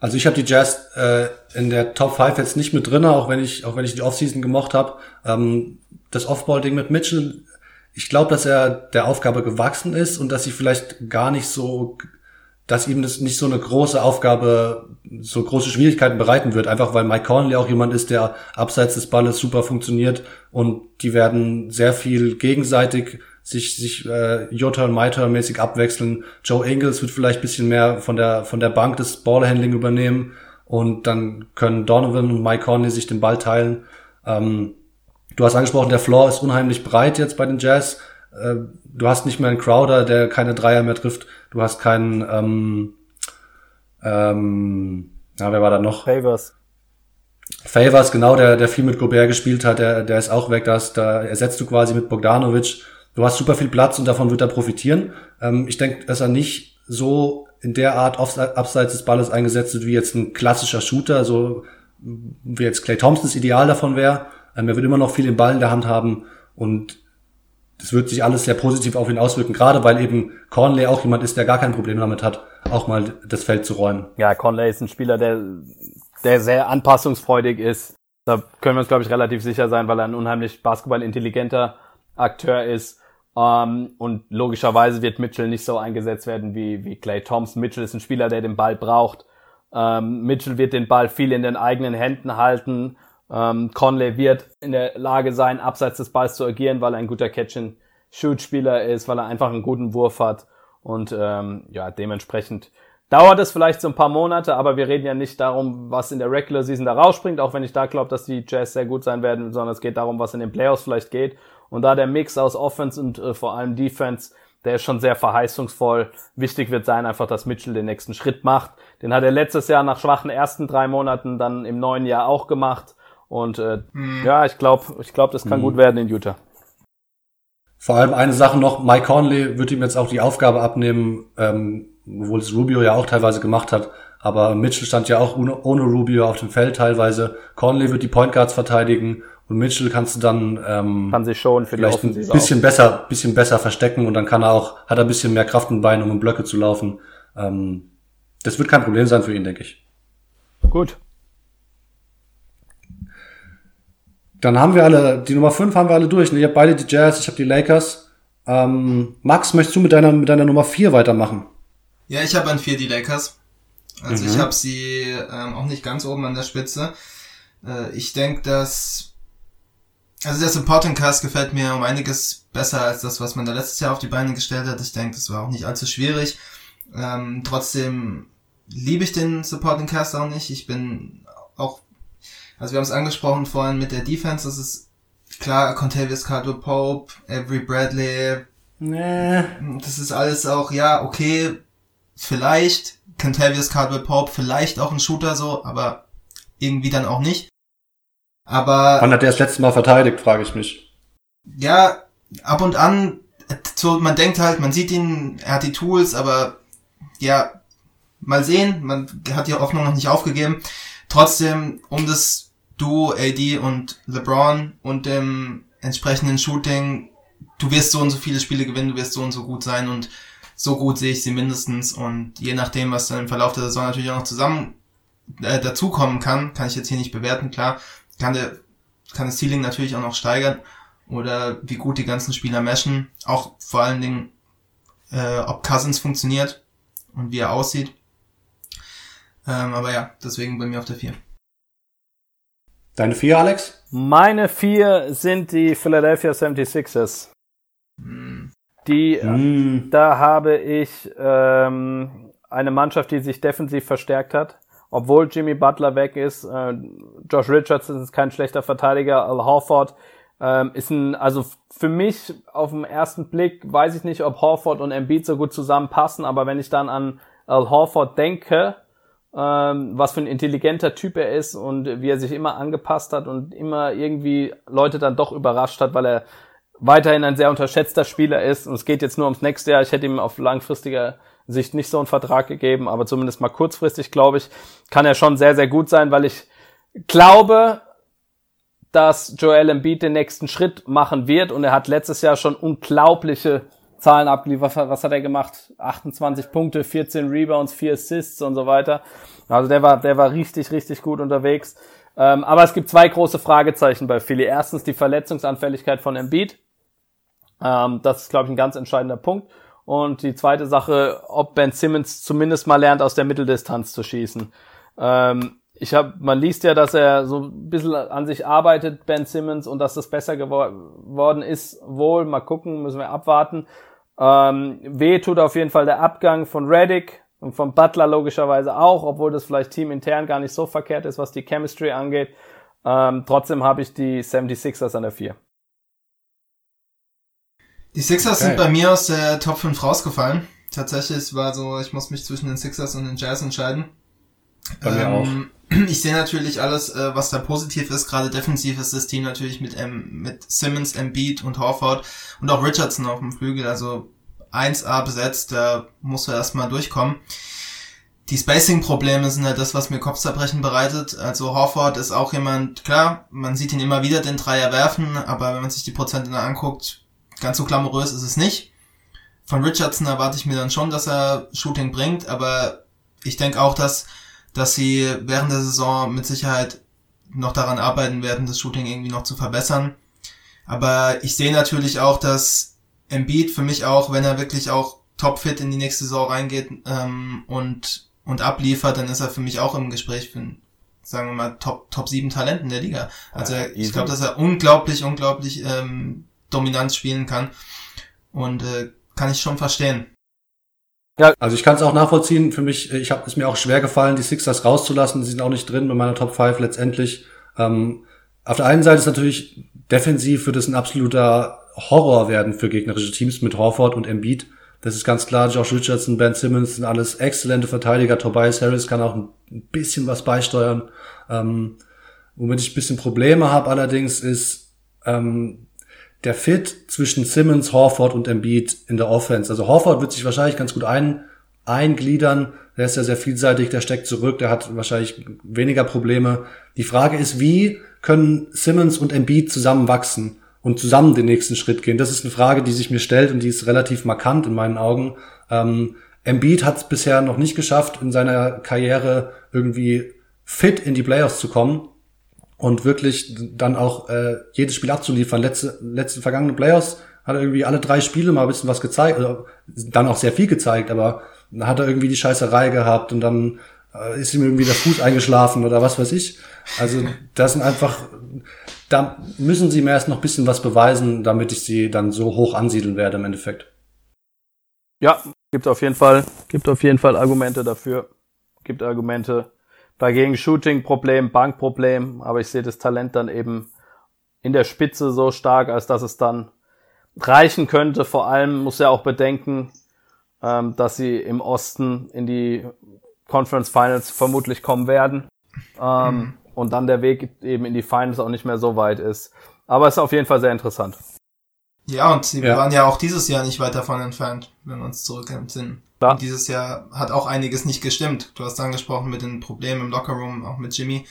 Also ich habe die Jazz äh, in der Top 5 jetzt nicht mit drinne, auch wenn ich auch wenn ich die Offseason gemocht habe. Ähm, das Offball-Ding mit Mitchell, ich glaube, dass er der Aufgabe gewachsen ist und dass sie vielleicht gar nicht so, dass ihm das nicht so eine große Aufgabe, so große Schwierigkeiten bereiten wird, einfach weil Mike Conley auch jemand ist, der abseits des Balles super funktioniert und die werden sehr viel gegenseitig sich, sich äh, My-Turn mäßig abwechseln. Joe Ingles wird vielleicht bisschen mehr von der, von der Bank des Ballhandling übernehmen und dann können Donovan und Mike Conley sich den Ball teilen. Ähm, du hast angesprochen, der Floor ist unheimlich breit jetzt bei den Jazz. Äh, du hast nicht mehr einen Crowder, der keine Dreier mehr trifft. Du hast keinen, ähm, ähm, na, wer war da noch? Favors. Favors, genau, der, der viel mit Gobert gespielt hat, der, der ist auch weg. Das, da ersetzt du quasi mit Bogdanovic du hast super viel Platz und davon wird er profitieren. Ähm, ich denke, dass er nicht so in der Art abseits des Balles eingesetzt wird wie jetzt ein klassischer Shooter, so wie jetzt Clay Thompsons Ideal davon wäre. Ähm, er wird immer noch viel im Ball in der Hand haben und das wird sich alles sehr positiv auf ihn auswirken, gerade weil eben Conley auch jemand ist, der gar kein Problem damit hat, auch mal das Feld zu räumen. Ja, Conley ist ein Spieler, der, der sehr anpassungsfreudig ist. Da können wir uns, glaube ich, relativ sicher sein, weil er ein unheimlich basketballintelligenter Akteur ist Ähm, und logischerweise wird Mitchell nicht so eingesetzt werden wie, wie Clay Thompson. Mitchell ist ein Spieler, der den Ball braucht. Ähm, Mitchell wird den Ball viel in den eigenen Händen halten. Ähm, Conley wird in der Lage sein, abseits des Balls zu agieren, weil er ein guter Catch-and-Shoot-Spieler ist, weil er einfach einen guten Wurf hat. Und ähm, ja, dementsprechend dauert es vielleicht so ein paar Monate, aber wir reden ja nicht darum, was in der Regular Season da rausspringt, auch wenn ich da glaube, dass die Jazz sehr gut sein werden, sondern es geht darum, was in den Playoffs vielleicht geht. Und da der Mix aus Offense und äh, vor allem Defense, der ist schon sehr verheißungsvoll. Wichtig wird sein einfach, dass Mitchell den nächsten Schritt macht. Den hat er letztes Jahr nach schwachen ersten drei Monaten dann im neuen Jahr auch gemacht. Und äh, mhm. ja, ich glaube, ich glaube, das kann mhm. gut werden in Utah. Vor allem eine Sache noch, Mike Conley wird ihm jetzt auch die Aufgabe abnehmen, ähm, obwohl es Rubio ja auch teilweise gemacht hat, aber Mitchell stand ja auch ohne, ohne Rubio auf dem Feld teilweise. Conley wird die Point Guards verteidigen und Mitchell kannst du dann ähm, kann sich schon für vielleicht ein bisschen auch. besser, bisschen besser verstecken und dann kann er auch, hat er ein bisschen mehr Kraft im Bein, um in Blöcke zu laufen. Ähm, das wird kein Problem sein für ihn, denke ich. Gut. Dann haben wir alle, die Nummer 5 haben wir alle durch. Ne? Ich habe beide die Jazz, ich habe die Lakers. Ähm, Max, möchtest du mit deiner, mit deiner Nummer 4 weitermachen? Ja, ich habe an 4 die Lakers. Also mhm. ich habe sie ähm, auch nicht ganz oben an der Spitze. Äh, ich denke, dass also der Supporting Cast gefällt mir um einiges besser als das, was man da letztes Jahr auf die Beine gestellt hat. Ich denke, das war auch nicht allzu schwierig. Ähm, trotzdem liebe ich den Supporting Cast auch nicht. Ich bin auch also wir haben es angesprochen vorhin mit der Defense, das ist klar, Contavious Cardwell Pope, Avery Bradley. Nee. Das ist alles auch, ja, okay, vielleicht, Contavious Cardwell Pope, vielleicht auch ein Shooter so, aber irgendwie dann auch nicht. Aber. Wann hat der das letzte Mal verteidigt, frage ich mich. Ja, ab und an, so, man denkt halt, man sieht ihn, er hat die Tools, aber ja, mal sehen, man hat die Hoffnung noch nicht aufgegeben. Trotzdem, um das du, AD und LeBron und dem entsprechenden Shooting, du wirst so und so viele Spiele gewinnen, du wirst so und so gut sein und so gut sehe ich sie mindestens und je nachdem, was dann im Verlauf der Saison natürlich auch noch zusammen äh, dazukommen kann, kann ich jetzt hier nicht bewerten, klar, kann der kann das Ceiling natürlich auch noch steigern oder wie gut die ganzen Spieler meshen, auch vor allen Dingen, äh, ob Cousins funktioniert und wie er aussieht. Ähm, aber ja, deswegen bei mir auf der 4. Deine vier, Alex? Meine vier sind die Philadelphia 76ers. Die, mm. da habe ich ähm, eine Mannschaft, die sich defensiv verstärkt hat. Obwohl Jimmy Butler weg ist, äh, Josh Richardson ist kein schlechter Verteidiger, Al Horford ähm, ist ein, also für mich auf den ersten Blick weiß ich nicht, ob Horford und Embiid so gut zusammenpassen, aber wenn ich dann an Al Horford denke, ähm, was für ein intelligenter Typ er ist und wie er sich immer angepasst hat und immer irgendwie Leute dann doch überrascht hat, weil er weiterhin ein sehr unterschätzter Spieler ist. Und es geht jetzt nur ums nächste Jahr. Ich hätte ihm auf langfristiger Sicht nicht so einen Vertrag gegeben, aber zumindest mal kurzfristig, glaube ich, kann er schon sehr, sehr gut sein, weil ich glaube, dass Joel Embiid den nächsten Schritt machen wird und er hat letztes Jahr schon unglaubliche Zahlen abgeliefert. Was hat er gemacht? 28 Punkte, 14 Rebounds, 4 Assists und so weiter. Also der war, der war richtig, richtig gut unterwegs. Ähm, aber es gibt zwei große Fragezeichen bei Philly. Erstens die Verletzungsanfälligkeit von Embiid. Ähm, das ist, glaube ich, ein ganz entscheidender Punkt. Und die zweite Sache, ob Ben Simmons zumindest mal lernt, aus der Mitteldistanz zu schießen. Ähm, ich habe, man liest ja, dass er so ein bisschen an sich arbeitet, Ben Simmons, und dass das besser geworden ist. Wohl, mal gucken, müssen wir abwarten. Ähm, weh tut auf jeden Fall der Abgang von Reddick und von Butler logischerweise auch, obwohl das vielleicht teamintern gar nicht so verkehrt ist, was die Chemistry angeht. Ähm, trotzdem habe ich die 76ers an der 4. Die Sixers okay. sind bei mir aus der Top 5 rausgefallen. Tatsächlich war so, ich muss mich zwischen den Sixers und den Jazz entscheiden. Bei mir ähm, auch. Ich sehe natürlich alles, äh, was da positiv ist. Gerade defensiv ist das Team natürlich mit, ähm, mit Simmons, Embiid und Horford und auch Richardson auf dem Flügel. Also 1A besetzt, da musst du erstmal durchkommen. Die Spacing-Probleme sind halt das, was mir Kopfzerbrechen bereitet. Also Horford ist auch jemand, klar, man sieht ihn immer wieder den Dreier werfen, aber wenn man sich die Prozente anguckt, ganz so glamourös ist es nicht. Von Richardson erwarte ich mir dann schon, dass er Shooting bringt, aber ich denke auch, dass dass sie während der Saison mit Sicherheit noch daran arbeiten werden, das Shooting irgendwie noch zu verbessern. Aber ich sehe natürlich auch, dass Embiid für mich auch, wenn er wirklich auch topfit in die nächste Saison reingeht ähm, und und abliefert, dann ist er für mich auch im Gespräch für sagen wir mal Top Top 7 Talenten der Liga. Also Ja, ich glaube, dass er unglaublich unglaublich ähm, dominant spielen kann und äh, kann ich schon verstehen. Also ich kann es auch nachvollziehen. Für mich, ich habe es mir auch schwer gefallen, die Sixers rauszulassen. Sie sind auch nicht drin in meiner Top 5 letztendlich. Ähm, auf der einen Seite ist natürlich defensiv wird es ein absoluter Horror werden für gegnerische Teams mit Horford und Embiid. Das ist ganz klar. Josh Richardson, Ben Simmons sind alles exzellente Verteidiger. Tobias Harris kann auch ein bisschen was beisteuern. Ähm, womit ich ein bisschen Probleme habe allerdings ist ähm, der Fit zwischen Simmons, Horford und Embiid in der Offense. Also Horford wird sich wahrscheinlich ganz gut ein, eingliedern. Der ist ja sehr vielseitig, der steckt zurück, der hat wahrscheinlich weniger Probleme. Die Frage ist, wie können Simmons und Embiid zusammen wachsen und zusammen den nächsten Schritt gehen? Das ist eine Frage, die sich mir stellt und die ist relativ markant in meinen Augen. Ähm, Embiid hat es bisher noch nicht geschafft, in seiner Karriere irgendwie fit in die Playoffs zu kommen und wirklich dann auch äh, jedes Spiel abzuliefern. Letzte, letzte vergangene Playoffs hat er irgendwie alle drei Spiele mal ein bisschen was gezeigt, oder dann auch sehr viel gezeigt, aber dann hat er irgendwie die Scheißerei gehabt und dann äh, ist ihm irgendwie der Fuß eingeschlafen oder was weiß ich. Also das sind einfach, da müssen sie mir erst noch ein bisschen was beweisen, damit ich sie dann so hoch ansiedeln werde im Endeffekt. Ja, gibt auf jeden Fall, gibt auf jeden Fall Argumente dafür. Gibt Argumente dagegen Shooting-Problem, Bankproblem, aber ich sehe das Talent dann eben in der Spitze so stark, als dass es dann reichen könnte. Vor allem muss er auch bedenken, ähm, dass sie im Osten in die Conference Finals vermutlich kommen werden. Ähm, Und dann der Weg eben in die Finals auch nicht mehr so weit ist. Aber es ist auf jeden Fall sehr interessant. Ja, und sie Ja. waren ja auch dieses Jahr nicht weit davon entfernt, wenn wir uns zurück Klar. Und dieses Jahr hat auch einiges nicht gestimmt. Du hast angesprochen mit den Problemen im Lockerroom, auch mit Jimmy.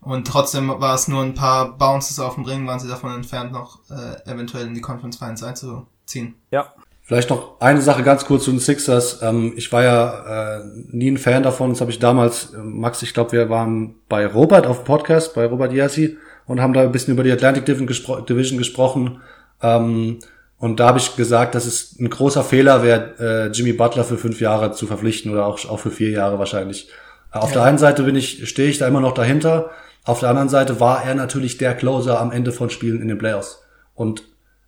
Und trotzdem war es nur ein paar Bounces auf dem Ring, waren sie davon entfernt, noch äh, eventuell in die Conference Finals einzuziehen. Ja. Vielleicht noch eine Sache ganz kurz zu den Sixers. Ähm, ich war ja äh, nie ein Fan davon. Das habe ich damals, äh, Max, ich glaube, wir waren bei Robert auf dem Podcast, bei Robert Yassi und haben da ein bisschen über die Atlantic Division, gespro Division gesprochen. Ähm, und da habe ich gesagt, dass es ein großer Fehler wäre, äh, Jimmy Butler für fünf Jahre zu verpflichten oder auch, auch für vier Jahre wahrscheinlich. Auf der einen Seite bin ich, stehe ich da immer noch dahinter. Auf der anderen Seite war er natürlich der Closer am Ende von Spielen in den Playoffs. Und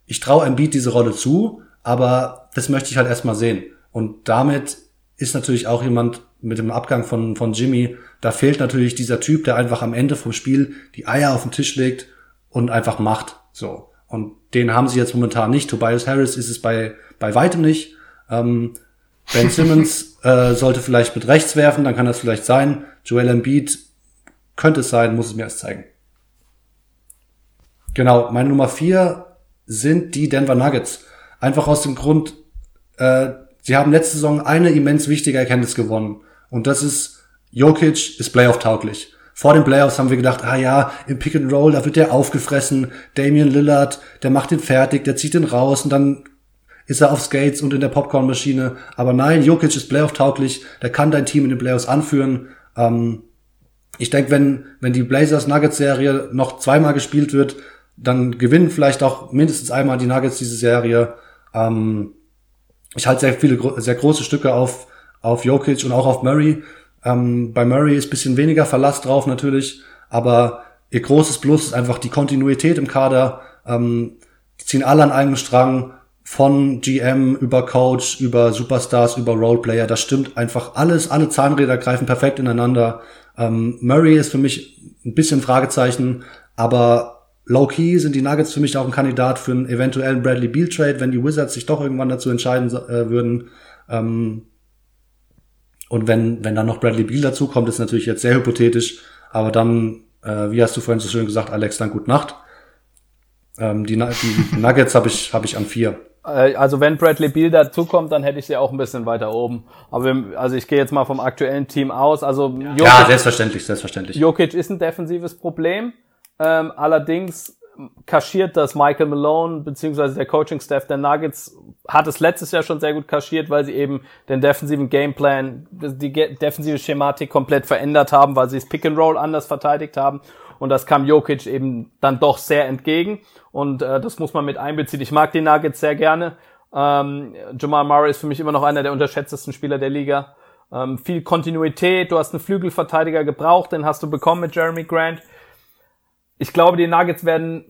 ich traue Embiid diese Rolle zu, aber das möchte ich halt erstmal sehen. Und damit ist natürlich auch jemand mit dem Abgang von, von Jimmy, da fehlt natürlich dieser Typ, der einfach am Ende vom Spiel die Eier auf den Tisch legt und einfach macht. So. Und den haben sie jetzt momentan nicht. Tobias Harris ist es bei, bei weitem nicht. Ähm, ben Simmons äh, sollte vielleicht mit rechts werfen, dann kann das vielleicht sein. Joel Embiid könnte es sein, muss es mir erst zeigen. Genau, meine Nummer vier sind die Denver Nuggets. Einfach aus dem Grund, äh, sie haben letzte Saison eine immens wichtige Erkenntnis gewonnen. Und das ist, Jokic ist Playoff-tauglich. Vor den Playoffs haben wir gedacht, ah ja, im Pick and Roll, da wird der aufgefressen. Damian Lillard, der macht den fertig, der zieht den raus und dann ist er auf Skates und in der Popcorn-Maschine. Aber nein, Jokic ist Playoff-tauglich, der kann dein Team in den Playoffs anführen. Ähm, ich denke, wenn, wenn die Blazers-Nuggets-Serie noch zweimal gespielt wird, dann gewinnen vielleicht auch mindestens einmal die Nuggets diese Serie. Ähm, ich halte sehr viele, sehr große Stücke auf, auf Jokic und auch auf Murray. Ähm, bei Murray ist bisschen weniger Verlass drauf natürlich, aber ihr großes Plus ist einfach die Kontinuität im Kader. Ähm, die ziehen alle an einem Strang von GM über Coach, über Superstars, über Roleplayer. Das stimmt einfach alles. Alle Zahnräder greifen perfekt ineinander. Ähm, Murray ist für mich ein bisschen Fragezeichen, aber low-key sind die Nuggets für mich auch ein Kandidat für einen eventuellen Bradley Beal Trade, wenn die Wizards sich doch irgendwann dazu entscheiden äh, würden. Ähm, und wenn, wenn dann noch Bradley Beal dazu kommt, ist natürlich jetzt sehr hypothetisch, aber dann, äh, wie hast du vorhin so schön gesagt, Alex, dann gut Nacht. Ähm, die, die Nuggets habe ich, hab ich an vier. Äh, Also wenn Bradley Beal dazukommt, dann hätte ich sie auch ein bisschen weiter oben. Aber wir- also ich gehe jetzt mal vom aktuellen Team aus. Also Jokic, Ja, selbstverständlich, selbstverständlich. Jokic ist ein defensives Problem. Ähm, allerdings kaschiert das Michael Malone beziehungsweise der Coaching-Staff der Nuggets hat es letztes Jahr schon sehr gut kaschiert, weil sie eben den defensiven Gameplan, die defensive Schematik komplett verändert haben, weil sie das Pick and Roll anders verteidigt haben. Und das kam Jokic eben dann doch sehr entgegen. Und äh, das muss man mit einbeziehen. Ich mag die Nuggets sehr gerne. Ähm, Jamal Murray ist für mich immer noch einer der unterschätztesten Spieler der Liga. Ähm, viel Kontinuität, du hast einen Flügelverteidiger gebraucht, den hast du bekommen mit Jeremy Grant. Ich glaube, die Nuggets werden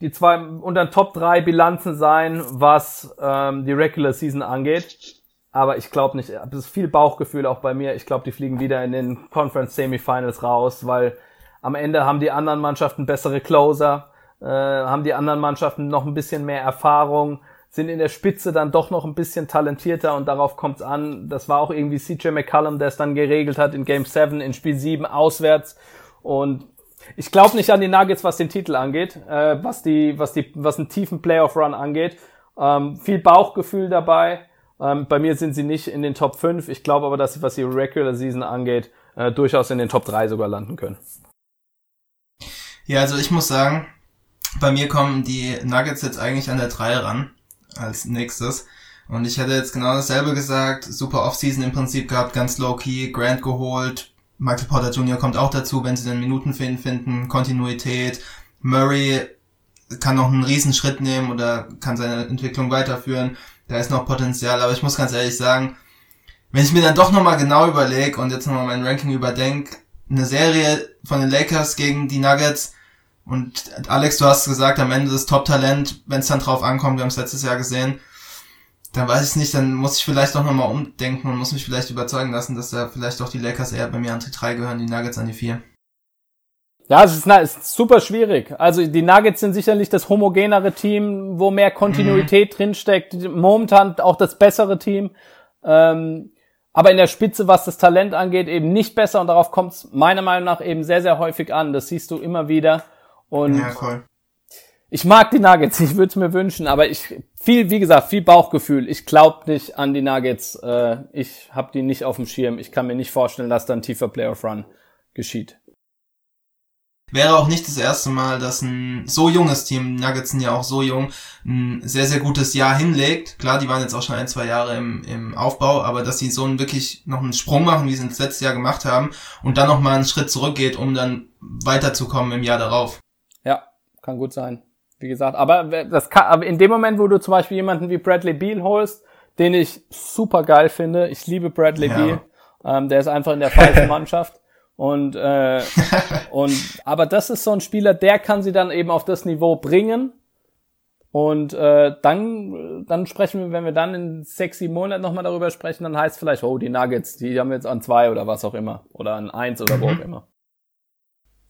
die zwei unter den Top 3 Bilanzen sein, was ähm, die Regular Season angeht. Aber ich glaube nicht, es ist viel Bauchgefühl auch bei mir. Ich glaube, die fliegen wieder in den Conference Semifinals raus, weil am Ende haben die anderen Mannschaften bessere Closer, äh, haben die anderen Mannschaften noch ein bisschen mehr Erfahrung, sind in der Spitze dann doch noch ein bisschen talentierter und darauf kommt's an. Das war auch irgendwie CJ McCallum, der es dann geregelt hat in Game 7, in Spiel 7 auswärts. Und ich glaube nicht an die Nuggets, was den Titel angeht, äh, was die, was die, was einen tiefen Playoff-Run angeht. Ähm, viel Bauchgefühl dabei. Ähm, bei mir sind sie nicht in den Top 5. Ich glaube aber, dass sie, was die Regular Season angeht, äh, durchaus in den Top 3 sogar landen können. Ja, also ich muss sagen, bei mir kommen die Nuggets jetzt eigentlich an der 3 ran als nächstes. Und ich hätte jetzt genau dasselbe gesagt. Super Offseason im Prinzip gehabt, ganz low-key, Grant geholt. Michael Porter Jr. kommt auch dazu, wenn sie den Minuten finden, finden, Kontinuität. Murray kann noch einen riesen Schritt nehmen oder kann seine Entwicklung weiterführen. Da ist noch Potenzial, aber ich muss ganz ehrlich sagen, wenn ich mir dann doch nochmal genau überlege und jetzt nochmal mein Ranking überdenke, eine Serie von den Lakers gegen die Nuggets und Alex, du hast gesagt, am Ende das Top-Talent, wenn es dann drauf ankommt, wir haben es letztes Jahr gesehen, dann weiß ich nicht, dann muss ich vielleicht doch nochmal umdenken und muss mich vielleicht überzeugen lassen, dass da vielleicht doch die Lakers eher bei mir an die 3 gehören, die Nuggets an die 4. Ja, es ist, na, es ist super schwierig. Also die Nuggets sind sicherlich das homogenere Team, wo mehr Kontinuität mhm. drinsteckt. Momentan auch das bessere Team. Ähm, aber in der Spitze, was das Talent angeht, eben nicht besser. Und darauf kommt es meiner Meinung nach eben sehr, sehr häufig an. Das siehst du immer wieder. Und ja, cool. Ich mag die Nuggets, ich würde es mir wünschen, aber ich viel, wie gesagt, viel Bauchgefühl. Ich glaube nicht an die Nuggets. Äh, ich habe die nicht auf dem Schirm. Ich kann mir nicht vorstellen, dass da ein tiefer Playoff Run geschieht. Wäre auch nicht das erste Mal, dass ein so junges Team, Nuggets sind ja auch so jung, ein sehr, sehr gutes Jahr hinlegt. Klar, die waren jetzt auch schon ein, zwei Jahre im, im Aufbau, aber dass sie so einen wirklich noch einen Sprung machen, wie sie es letztes Jahr gemacht haben, und dann nochmal einen Schritt zurückgeht, um dann weiterzukommen im Jahr darauf. Ja, kann gut sein. Wie gesagt, aber das kann, aber in dem Moment, wo du zum Beispiel jemanden wie Bradley Beal holst, den ich super geil finde, ich liebe Bradley ja. Beal, ähm, der ist einfach in der falschen Mannschaft. Und, äh, und aber das ist so ein Spieler, der kann sie dann eben auf das Niveau bringen. Und äh, dann, dann sprechen wir, wenn wir dann in sechs, sieben Monaten nochmal darüber sprechen, dann heißt vielleicht, oh, die Nuggets, die haben wir jetzt an zwei oder was auch immer. Oder an eins oder mhm. wo auch immer.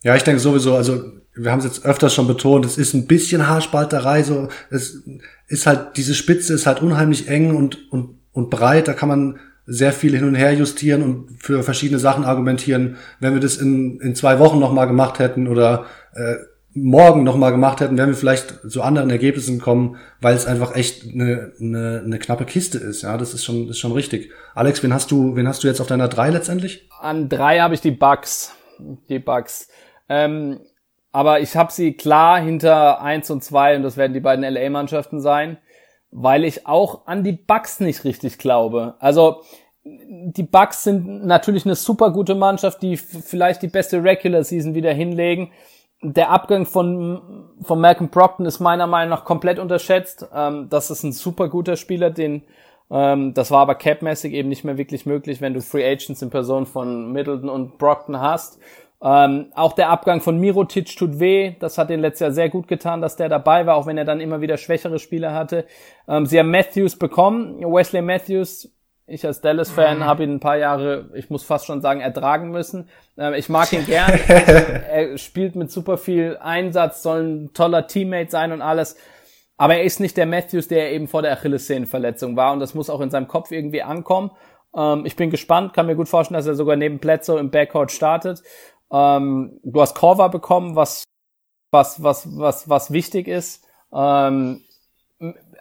Ja, ich denke sowieso, also wir haben es jetzt öfters schon betont, es ist ein bisschen Haarspalterei, so es ist halt, diese Spitze ist halt unheimlich eng und, und, und breit, da kann man sehr viel hin und her justieren und für verschiedene Sachen argumentieren. Wenn wir das in, in zwei Wochen nochmal gemacht hätten oder äh, morgen nochmal gemacht hätten, wären wir vielleicht zu anderen Ergebnissen gekommen, weil es einfach echt eine, eine, eine knappe Kiste ist. Ja, das ist schon, ist schon richtig. Alex, wen hast du, wen hast du jetzt auf deiner drei letztendlich? An drei habe ich die Bugs. Die Bugs. Ähm, aber ich habe sie klar hinter eins und zwei und das werden die beiden LA-Mannschaften sein weil ich auch an die Bucks nicht richtig glaube. Also die Bucks sind natürlich eine super gute Mannschaft, die vielleicht die beste Regular Season wieder hinlegen. Der Abgang von, von Malcolm Brockton ist meiner Meinung nach komplett unterschätzt. Ähm, das ist ein super guter Spieler, den ähm, das war aber capmäßig eben nicht mehr wirklich möglich, wenn du Free Agents in Person von Middleton und Brockton hast. Ähm, auch der Abgang von Mirotic tut weh. Das hat den letztes Jahr sehr gut getan, dass der dabei war, auch wenn er dann immer wieder schwächere Spieler hatte. Ähm, sie haben Matthews bekommen. Wesley Matthews, ich als Dallas-Fan mhm. habe ihn ein paar Jahre, ich muss fast schon sagen, ertragen müssen. Ähm, ich mag ihn gern. er spielt mit super viel Einsatz, soll ein toller Teammate sein und alles. Aber er ist nicht der Matthews, der eben vor der Achillessehnenverletzung war. Und das muss auch in seinem Kopf irgendwie ankommen. Ähm, ich bin gespannt, kann mir gut vorstellen, dass er sogar neben Bledsoe im Backcourt startet. Ähm, du hast Korva bekommen, was, was, was, was, was wichtig ist. Ähm,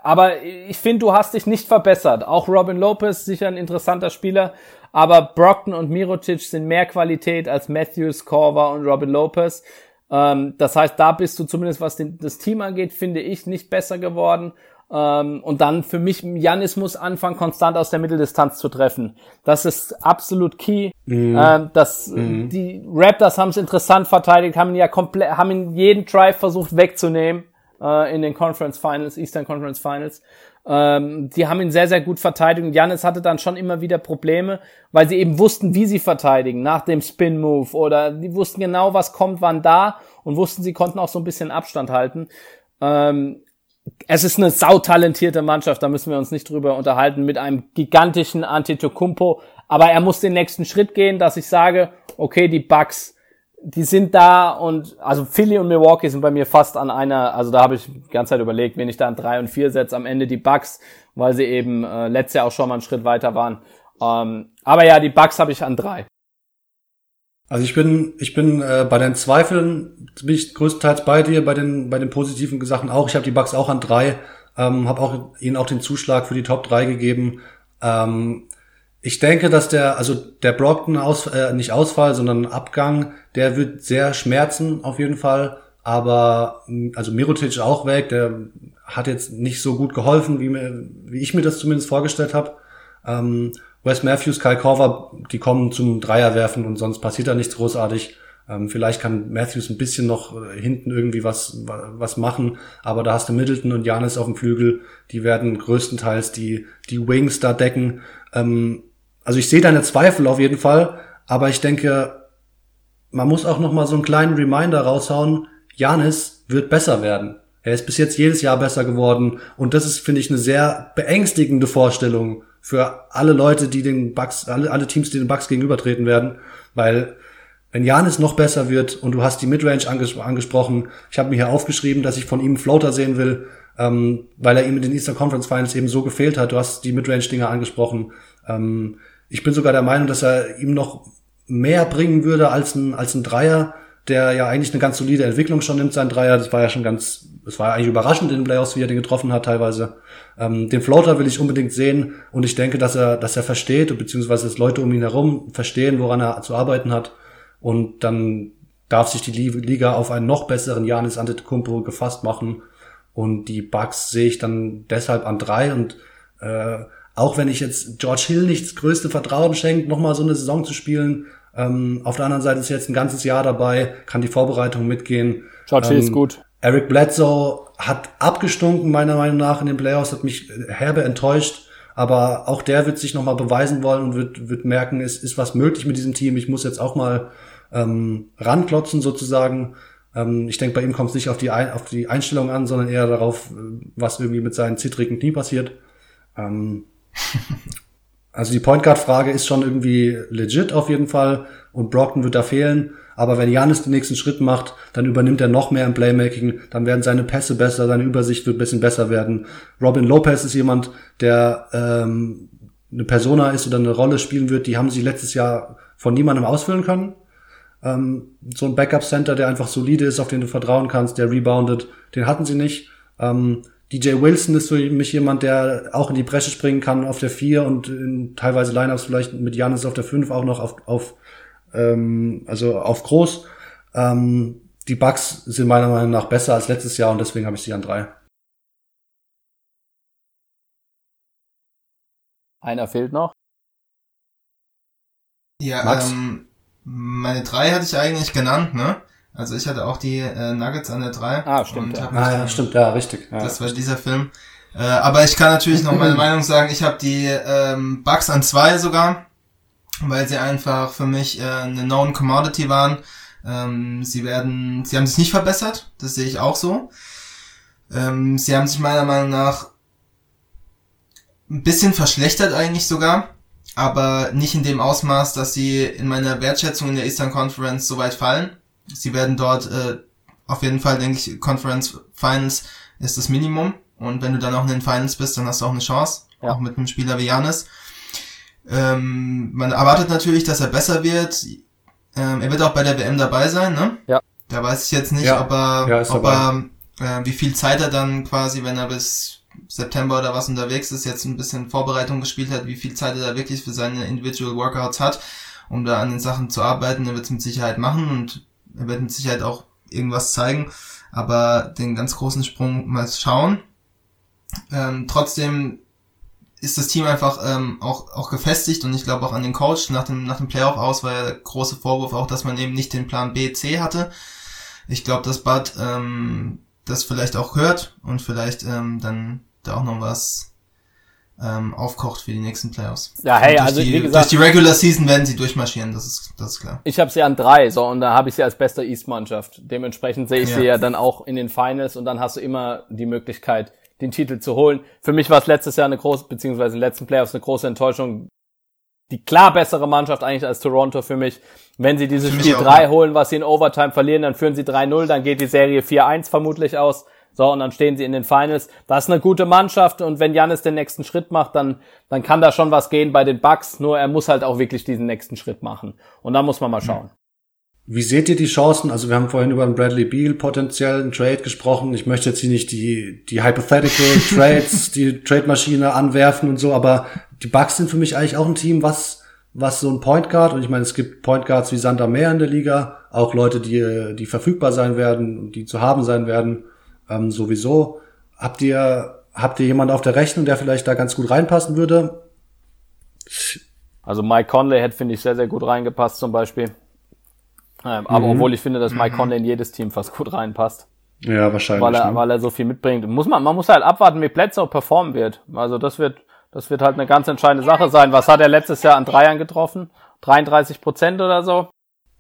aber ich finde, du hast dich nicht verbessert. Auch Robin Lopez, sicher ein interessanter Spieler, aber Brockton und Mirotic sind mehr Qualität als Matthews, Korva und Robin Lopez. Ähm, das heißt, da bist du zumindest, was den, das Team angeht, finde ich, nicht besser geworden. Ähm, und dann für mich, Janis muss anfangen, konstant aus der Mitteldistanz zu treffen. Das ist absolut key. Mhm. Ähm, das, mhm. Die Raptors haben es interessant verteidigt, haben ihn ja komplett, haben ihn jeden Drive versucht wegzunehmen äh, in den Conference Finals, Eastern Conference Finals. Ähm, die haben ihn sehr, sehr gut verteidigt. Und Janis hatte dann schon immer wieder Probleme, weil sie eben wussten, wie sie verteidigen, nach dem Spin-Move oder die wussten genau, was kommt, wann da und wussten, sie konnten auch so ein bisschen Abstand halten. Ähm, es ist eine sautalentierte Mannschaft, da müssen wir uns nicht drüber unterhalten, mit einem gigantischen Antetokounmpo. Aber er muss den nächsten Schritt gehen, dass ich sage, okay, die Bucks, die sind da und also Philly und Milwaukee sind bei mir fast an einer, also da habe ich die ganze Zeit überlegt, wen ich da an drei und vier setze, am Ende die Bucks, weil sie eben äh, letztes Jahr auch schon mal einen Schritt weiter waren. Ähm, aber ja, die Bucks habe ich an drei. Also ich bin, ich bin äh, bei den Zweifeln bin ich größtenteils bei dir, bei den, bei den positiven Sachen auch. Ich habe die Bugs auch an drei, ähm, habe auch ihnen auch den Zuschlag für die Top 3 gegeben. Ähm, ich denke, dass der, also der Brockton aus, äh, nicht Ausfall, sondern Abgang, der wird sehr schmerzen auf jeden Fall. Aber also Mirotic auch weg, der hat jetzt nicht so gut geholfen, wie, mir, wie ich mir das zumindest vorgestellt habe. Ähm, Wes Matthews, Kyle Korver, die kommen zum Dreier werfen und sonst passiert da nichts großartig. Ähm, vielleicht kann Matthews ein bisschen noch äh, hinten irgendwie was, was machen, aber da hast du Middleton und Janis auf dem Flügel, die werden größtenteils die, die Wings da decken. Ähm, also ich sehe deine Zweifel auf jeden Fall, aber ich denke, man muss auch noch mal so einen kleinen Reminder raushauen, Janis wird besser werden. Er ist bis jetzt jedes Jahr besser geworden und das ist, finde ich, eine sehr beängstigende Vorstellung für alle Leute, die den Bugs, alle, alle Teams, die den Bugs gegenübertreten werden, weil wenn Janis noch besser wird und du hast die Midrange anges angesprochen, ich habe mir hier aufgeschrieben, dass ich von ihm Floater sehen will, ähm, weil er ihm in den Eastern Conference Finals eben so gefehlt hat. Du hast die Midrange-Dinger angesprochen. Ähm, ich bin sogar der Meinung, dass er ihm noch mehr bringen würde als ein, als ein Dreier, der ja eigentlich eine ganz solide Entwicklung schon nimmt, sein Dreier. Das war ja schon ganz, das war eigentlich überraschend in den Playoffs, wie er den getroffen hat teilweise. Ähm, den Floater will ich unbedingt sehen und ich denke, dass er, dass er versteht, beziehungsweise dass Leute um ihn herum verstehen, woran er zu arbeiten hat. Und dann darf sich die Liga auf einen noch besseren Janis Antetokounmpo gefasst machen. Und die Bugs sehe ich dann deshalb an drei. Und äh, auch wenn ich jetzt George Hill nicht das größte Vertrauen schenkt, nochmal so eine Saison zu spielen, ähm, auf der anderen Seite ist jetzt ein ganzes Jahr dabei, kann die Vorbereitung mitgehen. George ähm, ist gut. Eric Bledsoe hat abgestunken, meiner Meinung nach, in den Playoffs, hat mich herbe enttäuscht. Aber auch der wird sich nochmal beweisen wollen und wird, wird merken, es ist was möglich mit diesem Team. Ich muss jetzt auch mal ähm, ranklotzen sozusagen. Ähm, ich denke, bei ihm kommt es nicht auf die, Ein auf die Einstellung an, sondern eher darauf, was irgendwie mit seinen zittrigen Knie passiert. Ähm, also die Point Guard Frage ist schon irgendwie legit auf jeden Fall und Brockton wird da fehlen. Aber wenn Janis den nächsten Schritt macht, dann übernimmt er noch mehr im Playmaking, dann werden seine Pässe besser, seine Übersicht wird ein bisschen besser werden. Robin Lopez ist jemand, der ähm, eine Persona ist oder eine Rolle spielen wird, die haben sie letztes Jahr von niemandem ausfüllen können. Ähm, so ein Backup-Center, der einfach solide ist, auf den du vertrauen kannst, der reboundet, den hatten sie nicht. Ähm, DJ Wilson ist für mich jemand, der auch in die Bresche springen kann auf der 4 und in teilweise Lineups vielleicht mit Janis auf der 5 auch noch auf, auf ähm, also auf groß. Ähm, die Bugs sind meiner Meinung nach besser als letztes Jahr und deswegen habe ich sie an drei. Einer fehlt noch. Ja, Max? ähm, meine drei hatte ich eigentlich genannt, ne? Also ich hatte auch die äh, Nuggets an der drei. Ah, stimmt, ja. Ah ja, dann- stimmt, ja, richtig. Ja. Das war dieser Film. Äh, aber ich kann natürlich noch meine Meinung sagen. Ich habe die ähm, Bugs an zwei sogar, weil sie einfach für mich äh, eine known Commodity waren. Ähm, sie werden, sie haben sich nicht verbessert, das sehe ich auch so. Ähm, sie haben sich meiner Meinung nach ein bisschen verschlechtert eigentlich sogar, aber nicht in dem Ausmaß, dass sie in meiner Wertschätzung in der Eastern Conference so weit fallen. Sie werden dort äh, auf jeden Fall, denke ich, Conference Finals ist das Minimum. Und wenn du dann auch in den Finals bist, dann hast du auch eine Chance. Ja. Auch mit einem Spieler wie Janis. Ähm, man erwartet natürlich, dass er besser wird. Ähm, er wird auch bei der WM dabei sein, ne? Ja. Da weiß ich jetzt nicht, Ja. ob er, Ja, ob dabei. er äh, wie viel Zeit er dann quasi, wenn er bis September oder was unterwegs ist, jetzt ein bisschen Vorbereitung gespielt hat, wie viel Zeit er da wirklich für seine Individual Workouts hat, um da an den Sachen zu arbeiten. Er wird es mit Sicherheit machen und er wird mit Sicherheit auch irgendwas zeigen, aber den ganz großen Sprung mal schauen. Ähm, trotzdem ist das Team einfach ähm, auch, auch gefestigt und ich glaube auch an den Coach nach dem, nach dem Playoff aus war ja der große Vorwurf auch, dass man eben nicht den Plan B, C hatte. Ich glaube, dass Bud ähm, das vielleicht auch hört und vielleicht ähm, dann da auch noch was ähm, aufkocht für die nächsten Playoffs. Ja, hey, durch also die, wie gesagt, durch die Regular Season werden sie durchmarschieren, das ist, das ist klar. ich habe sie an drei, so und da habe ich sie als bester East-Mannschaft. Dementsprechend sehe ich Ja. sie ja dann auch in den Finals und dann hast du immer die Möglichkeit, den Titel zu holen. Für mich war es letztes Jahr eine große, beziehungsweise in den letzten Playoffs eine große Enttäuschung. Die klar bessere Mannschaft eigentlich als Toronto für mich. Wenn sie dieses Spiel auch, 3 ja. holen, was sie in Overtime verlieren, dann führen sie 3-0, dann geht die Serie 4-1 vermutlich aus. So, und dann stehen sie in den Finals. Das ist eine gute Mannschaft und wenn Janis den nächsten Schritt macht, dann, dann kann da schon was gehen bei den Bucks. Nur er muss halt auch wirklich diesen nächsten Schritt machen. Und da muss man mal schauen. Wie seht ihr die Chancen? Also wir haben vorhin über einen Bradley Beal potenziellen Trade gesprochen. Ich möchte jetzt hier nicht die, die hypothetical Trades, die Trade-Maschine anwerfen und so, aber die Bucks sind für mich eigentlich auch ein Team, was, was so ein Point Guard, und ich meine, es gibt Point Guards wie Sander Meer in der Liga, auch Leute, die, die verfügbar sein werden und die zu haben sein werden, ähm, sowieso. Habt ihr, habt ihr jemanden auf der Rechnung, der vielleicht da ganz gut reinpassen würde? Also Mike Conley hätte, finde ich, sehr, sehr gut reingepasst zum Beispiel. Ähm, aber obwohl ich finde, dass Mike Conley in jedes Team fast gut reinpasst, Ja, wahrscheinlich. weil er, ne? weil er so viel mitbringt. Muss man, man muss halt abwarten, wie Bledsoe performen wird. Also das wird, das wird halt eine ganz entscheidende Sache sein. Was hat er letztes Jahr an Dreiern getroffen? 33 Prozent oder so?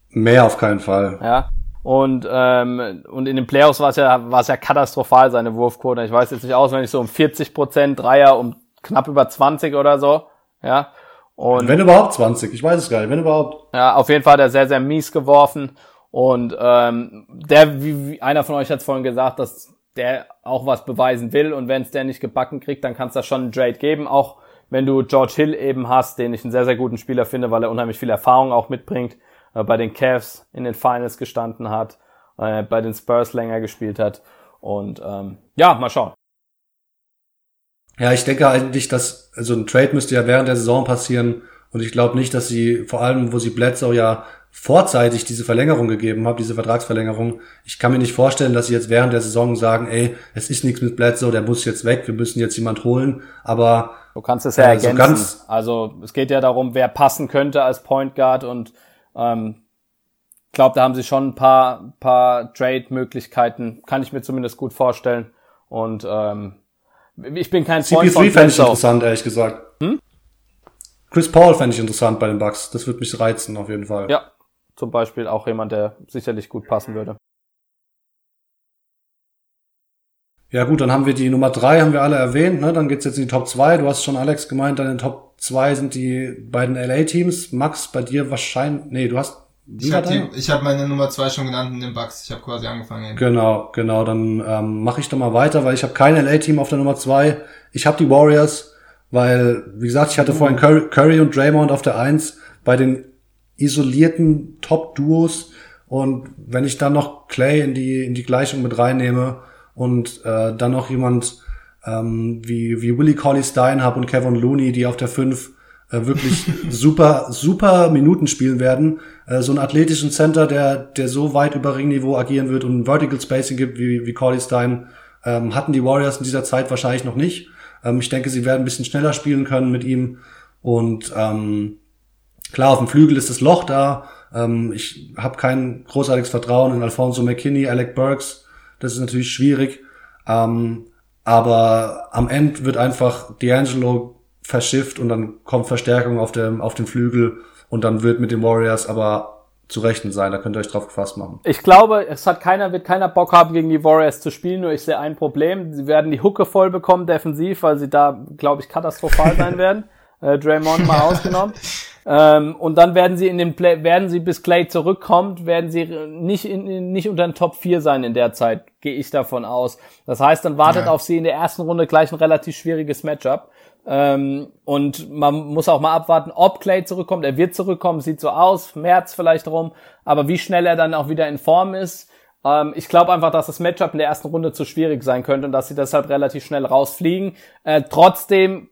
Mehr auf keinen Fall. Ja. Und, ähm, und in den Playoffs war es ja, war es ja katastrophal, seine Wurfquote. Ich weiß jetzt nicht auswendig, so um 40 Prozent, Dreier um knapp über 20 oder so. Ja. Und Wenn überhaupt 20, ich weiß es gar nicht, wenn überhaupt. Ja, auf jeden Fall hat er sehr, sehr mies geworfen. Und ähm, der, wie, wie einer von euch hat vorhin gesagt, dass der auch was beweisen will. Und wenn es der nicht gebacken kriegt, dann kann es da schon einen Trade geben. Auch wenn du George Hill eben hast, den ich einen sehr, sehr guten Spieler finde, weil er unheimlich viel Erfahrung auch mitbringt, äh, bei den Cavs in den Finals gestanden hat, äh, bei den Spurs länger gespielt hat. Und ähm, ja, mal schauen. Ja, ich denke eigentlich, dass also ein Trade müsste ja während der Saison passieren und ich glaube nicht, dass sie vor allem, wo sie Bledsoe ja vorzeitig diese Verlängerung gegeben haben, diese Vertragsverlängerung. Ich kann mir nicht vorstellen, dass sie jetzt während der Saison sagen, ey, es ist nichts mit Bledsoe, der muss jetzt weg, wir müssen jetzt jemand holen. Aber Du kannst es ja Äh, so ergänzen. ganz- also es geht ja darum, wer passen könnte als Point Guard und ähm, ich glaube, da haben sie schon ein paar, paar Trade-Möglichkeiten, kann ich mir zumindest gut vorstellen. Und ähm, ich bin kein Freund von CP3 fände ich interessant, ehrlich gesagt. Chris Paul fände ich interessant bei den Bucks. Das würde mich reizen, auf jeden Fall. Ja, zum Beispiel auch jemand, der sicherlich gut passen würde. Ja gut, dann haben wir die Nummer drei, haben wir alle erwähnt, ne? Dann geht's jetzt in die Top 2. Du hast schon Alex gemeint, deine Top 2 sind die beiden LA-Teams. Max, bei dir wahrscheinlich. Nee, du hast. Ich habe hab meine Nummer zwei schon genannt in den Bucks. Ich habe quasi angefangen. Eben. Genau, genau. Dann ähm, mache ich doch mal weiter, weil ich habe kein LA-Team auf der Nummer 2. Ich habe die Warriors, weil, wie gesagt, ich hatte vorhin Curry, Curry und Draymond auf der 1 bei den isolierten Top-Duos. Und wenn ich dann noch Clay in die, in die Gleichung mit reinnehme und äh, dann noch jemand ähm, wie, wie Willie Colley Stein hab und Kevin Looney, die auf der 5 äh, wirklich super, super Minuten spielen werden. Äh, so einen athletischen Center, der, der so weit über Ringniveau agieren wird und ein Vertical Spacing gibt wie, wie Corley Stein, ähm, hatten die Warriors in dieser Zeit wahrscheinlich noch nicht. Ähm, ich denke, sie werden ein bisschen schneller spielen können mit ihm. Und ähm, klar, auf dem Flügel ist das Loch da. Ähm, ich habe kein großartiges Vertrauen in Alfonso McKinney, Alec Burks. Das ist natürlich schwierig. Ähm, aber am Ende wird einfach D'Angelo verschifft und dann kommt Verstärkung auf dem, auf dem Flügel und dann wird mit den Warriors aber zu rechnen sein. Da könnt ihr euch drauf gefasst machen. Ich glaube, es hat keiner, wird keiner Bock haben, gegen die Warriors zu spielen, nur ich sehe ein Problem. Sie werden die Hucke voll bekommen defensiv, weil sie da, glaube ich, katastrophal sein werden. Äh, Draymond mal ausgenommen. Ähm, und dann werden sie in den Play, werden sie bis Clay zurückkommt, werden sie nicht in, nicht unter den Top 4 sein in der Zeit, gehe ich davon aus. Das heißt, dann wartet Ja. auf sie in der ersten Runde gleich ein relativ schwieriges Matchup. Ähm, und man muss auch mal abwarten, ob Clay zurückkommt. Er wird zurückkommen, sieht so aus, März vielleicht rum. Aber wie schnell er dann auch wieder in Form ist, ähm, ich glaube einfach, dass das Matchup in der ersten Runde zu schwierig sein könnte und dass sie deshalb relativ schnell rausfliegen. Äh, trotzdem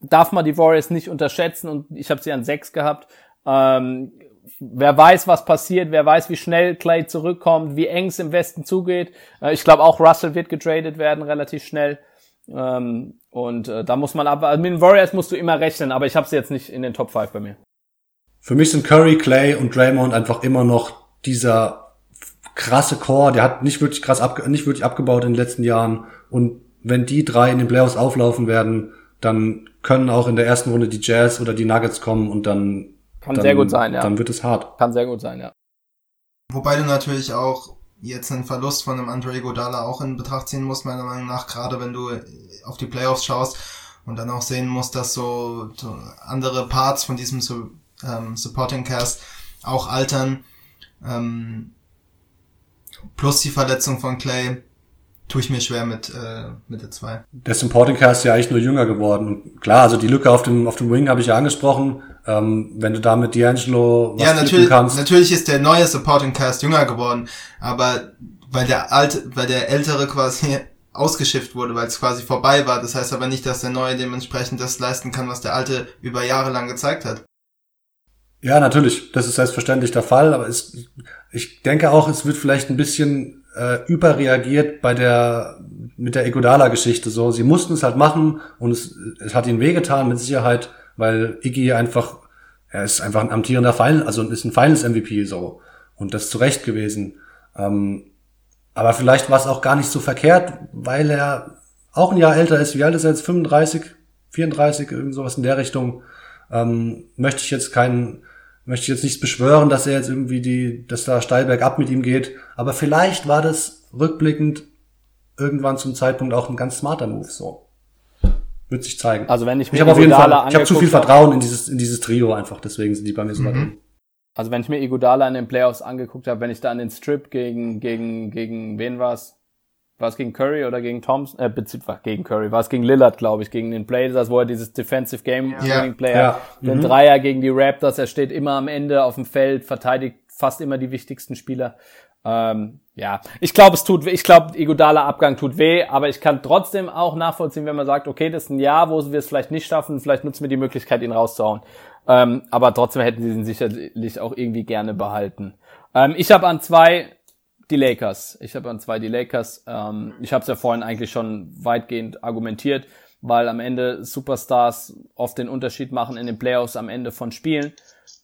darf man die Warriors nicht unterschätzen und ich habe sie an sechs gehabt. Ähm, wer weiß, was passiert, wer weiß, wie schnell Clay zurückkommt, wie eng es im Westen zugeht. Äh, ich glaube auch Russell wird getradet werden relativ schnell. Ähm, und äh, da muss man aber also mit den Warriors musst du immer rechnen, aber ich habe sie jetzt nicht in den Top 5 bei mir. Für mich sind Curry, Clay und Draymond einfach immer noch dieser krasse Core. Der hat nicht wirklich krass abge nicht wirklich abgebaut in den letzten Jahren und wenn die drei in den Playoffs auflaufen werden, dann können auch in der ersten Runde die Jazz oder die Nuggets kommen und dann Kann dann, sehr gut sein, ja. Dann wird es hart. Kann sehr gut sein, ja. Wobei du natürlich auch jetzt einen Verlust von einem Andre Godala auch in Betracht ziehen musst, meiner Meinung nach, gerade wenn du auf die Playoffs schaust und dann auch sehen musst, dass so, andere Parts von diesem ähm, Supporting Cast auch altern. Ähm, plus die Verletzung von Clay tue ich mir schwer mit äh, mit der 2. Der Supporting Cast ist ja eigentlich nur jünger geworden. Und klar, also die Lücke auf dem, auf dem Wing habe ich ja angesprochen. Ähm, wenn du da mit D'Angelo was Ja, natürlich, kannst. natürlich ist der neue Supporting Cast jünger geworden, aber weil der alte, weil der ältere quasi ausgeschifft wurde, weil es quasi vorbei war. Das heißt aber nicht, dass der neue dementsprechend das leisten kann, was der alte über Jahre lang gezeigt hat. Ja, natürlich, das ist selbstverständlich der Fall, aber es, ich denke auch, es wird vielleicht ein bisschen äh, überreagiert bei der mit der Egodala-Geschichte. So, sie mussten es halt machen und es, es hat ihnen wehgetan mit Sicherheit, weil Iggy einfach, er ist einfach ein amtierender Final, also ist ein Finals-MVP so und das zu Recht gewesen. Ähm, aber vielleicht war es auch gar nicht so verkehrt, weil er auch ein Jahr älter ist. Wie alt ist er jetzt? 35, 34, irgend sowas in der Richtung. Ähm, möchte ich jetzt keinen, möchte ich jetzt nicht beschwören, dass er jetzt irgendwie die, dass da steil bergab mit ihm geht. Aber vielleicht war das rückblickend irgendwann zum Zeitpunkt auch ein ganz smarter Move, so. Wird sich zeigen. Also wenn ich mir ich habe auf jeden Fall, ich habe zu viel Vertrauen in dieses, in dieses Trio einfach, deswegen sind die bei mir so weit Mhm. Also wenn ich mir Iguodala in den Playoffs angeguckt habe, wenn ich da an den Strip gegen, gegen, gegen wen war's? War es gegen Curry oder gegen Thompson? Äh, beziehungsweise gegen Curry. War es gegen Lillard, glaube ich, gegen den Blazers, wo er dieses Defensive Game Ja. Winning Player, Ja. den Mhm. Dreier gegen die Raptors, er steht immer am Ende auf dem Feld, verteidigt fast immer die wichtigsten Spieler. Ähm, ja, ich glaube, es tut weh. Ich glaube, Iguodala Abgang tut weh, aber ich kann trotzdem auch nachvollziehen, wenn man sagt, okay, das ist ein Jahr, wo wir es vielleicht nicht schaffen, vielleicht nutzen wir die Möglichkeit, ihn rauszuhauen. Ähm, aber trotzdem hätten sie ihn sicherlich auch irgendwie gerne behalten. Ähm, ich habe an zwei die Lakers. Ich habe an zwei die Lakers. Ähm, ich habe es ja vorhin eigentlich schon weitgehend argumentiert, weil am Ende Superstars oft den Unterschied machen in den Playoffs am Ende von Spielen.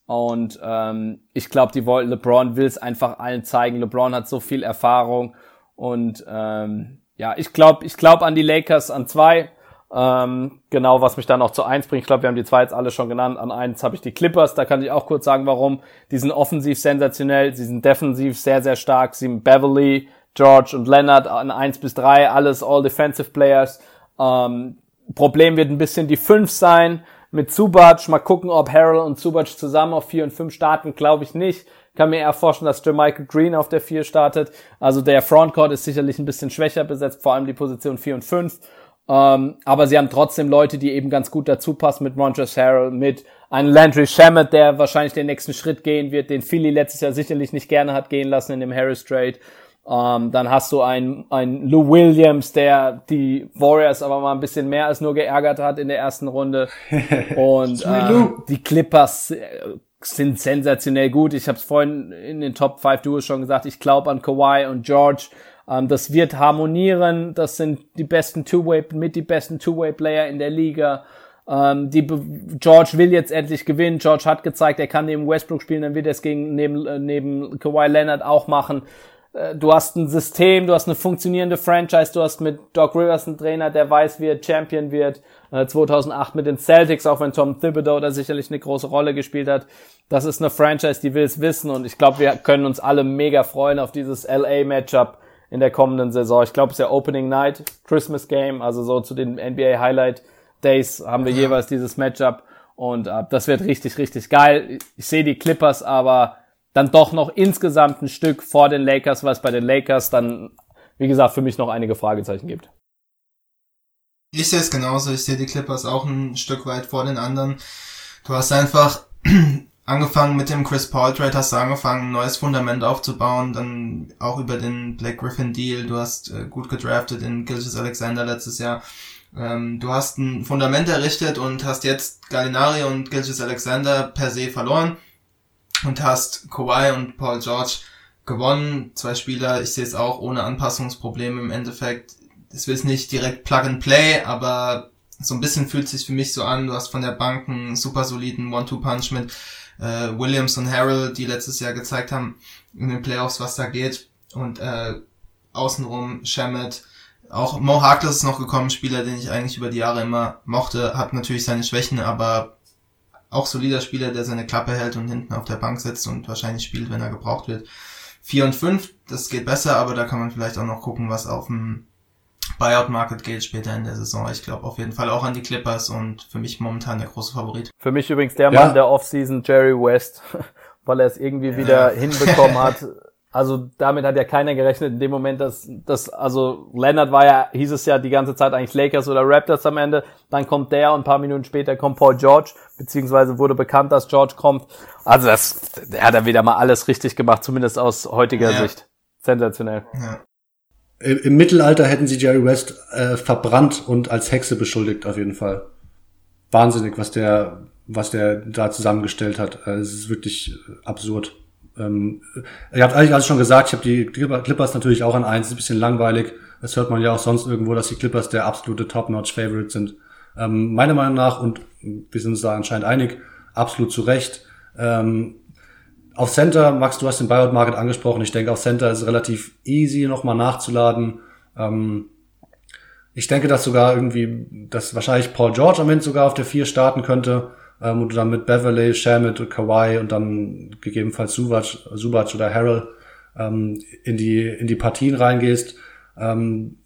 Und ähm, ich glaube, die wollen, LeBron will es einfach allen zeigen. LeBron hat so viel Erfahrung und ähm, ja, ich glaube, ich glaube an die Lakers an zwei. Ähm, genau, was mich dann noch zu eins bringt. Ich glaube, wir haben die zwei jetzt alle schon genannt. An eins habe ich die Clippers. Da kann ich auch kurz sagen, warum. Die sind offensiv sensationell, sie sind defensiv sehr, sehr stark. Sie sind Beverly, George und Leonard an eins bis drei, alles all defensive players. Ähm, Problem wird ein bisschen die fünf sein mit Zubac. Mal gucken, ob Harrell und Zubac zusammen auf vier und fünf starten. Glaube ich nicht. Kann mir eher vorstellen, dass Jermichael Green auf der vier startet. Also der Frontcourt ist sicherlich ein bisschen schwächer besetzt, vor allem die Position vier und fünf. Ähm, aber sie haben trotzdem Leute, die eben ganz gut dazu passen mit Montrezl Harrell, mit einem Landry Shamet, der wahrscheinlich den nächsten Schritt gehen wird, den Philly letztes Jahr sicherlich nicht gerne hat gehen lassen in dem Harris Trade. Ähm, dann hast du einen, einen Lou Williams, der die Warriors aber mal ein bisschen mehr als nur geärgert hat in der ersten Runde. Und ähm, die Clippers äh, sind sensationell gut. Ich habe es vorhin in den Top 5 Duos schon gesagt. Ich glaube an Kawhi und George. Ähm, das wird harmonieren. Das sind die besten Two-Way, mit die besten Two-Way-Player in der Liga. Ähm, die George will jetzt endlich gewinnen. George hat gezeigt, er kann neben Westbrook spielen, dann wird er es gegen neben, äh, neben Kawhi Leonard auch machen. Äh, Du hast ein System, du hast eine funktionierende Franchise, du hast mit Doc Rivers einen Trainer, der weiß, wie er Champion wird. Äh, 2008 mit den Celtics, auch wenn Tom Thibodeau da sicherlich eine große Rolle gespielt hat. Das ist eine Franchise, die will es wissen und ich glaube, wir können uns alle mega freuen auf dieses LA-Matchup in der kommenden Saison. Ich glaube, es ist der Opening Night, Christmas Game, also so zu den NBA Highlight Days haben wir jeweils dieses Matchup und äh, das wird richtig, richtig geil. Ich sehe die Clippers aber dann doch noch insgesamt ein Stück vor den Lakers, weil es bei den Lakers dann, wie gesagt, für mich noch einige Fragezeichen gibt. Ich sehe es genauso. Ich sehe die Clippers auch ein Stück weit vor den anderen. Du hast einfach angefangen mit dem Chris Paul Trade, hast du angefangen, ein neues Fundament aufzubauen, dann auch über den Black Griffin Deal. Du hast äh, gut gedraftet in Gilgis Alexander letztes Jahr. Ähm, du hast ein Fundament errichtet und hast jetzt Gallinari und Gilgis Alexander per se verloren und hast Kawhi und Paul George gewonnen. Zwei Spieler, ich sehe es auch ohne Anpassungsprobleme im Endeffekt. Es wird nicht direkt Plug and Play, aber so ein bisschen fühlt sich für mich so an. Du hast von der Bank einen super soliden One-Two-Punch mit äh, Williams und Harrell, die letztes Jahr gezeigt haben in den Playoffs, was da geht. Und äh, außenrum Shamet, Auch Mo Harkless ist noch gekommen, Spieler, den ich eigentlich über die Jahre immer mochte, hat natürlich seine Schwächen, aber auch solider Spieler, der seine Klappe hält und hinten auf der Bank sitzt und wahrscheinlich spielt, wenn er gebraucht wird. 4 und 5, das geht besser, aber da kann man vielleicht auch noch gucken, was auf dem Buyout Market geht später in der Saison. Ich glaube auf jeden Fall auch an die Clippers und für mich momentan der große Favorit. Für mich übrigens der Ja. Mann der Offseason, Jerry West, weil er es irgendwie wieder hinbekommen hat. Also damit hat ja keiner gerechnet in dem Moment, dass, dass also Leonard war ja, hieß es ja die ganze Zeit eigentlich Lakers oder Raptors am Ende. Dann kommt der und ein paar Minuten später kommt Paul George, beziehungsweise wurde bekannt, dass George kommt. Also das, der hat er wieder mal alles richtig gemacht, zumindest aus heutiger Ja. Sicht. Sensationell. Ja. Im, Im Mittelalter hätten sie Jerry West äh, verbrannt und als Hexe beschuldigt, auf jeden Fall. Wahnsinnig, was der, was der da zusammengestellt hat. Äh, Es ist wirklich äh, absurd. Ähm, ihr habt eigentlich alles schon gesagt, ich habe die Clipper- Clippers natürlich auch an eins, ist ein bisschen langweilig. Das hört man ja auch sonst irgendwo, dass die Clippers der absolute Top-Notch-Favorite sind. Ähm, meiner Meinung nach, und wir sind uns da anscheinend einig, absolut zu Recht. Ähm, auf Center, Max, du hast den Buyout Market angesprochen. Ich denke, auf Center ist es relativ easy, nochmal nachzuladen. Ähm, ich denke, dass sogar irgendwie, dass wahrscheinlich Paul George am Ende sogar auf der 4 starten könnte. Ähm, und du dann mit Beverly, Shamit und Kawhi und dann gegebenenfalls Subac, Subac oder Harrell ähm, in die in die Partien reingehst. Ähm,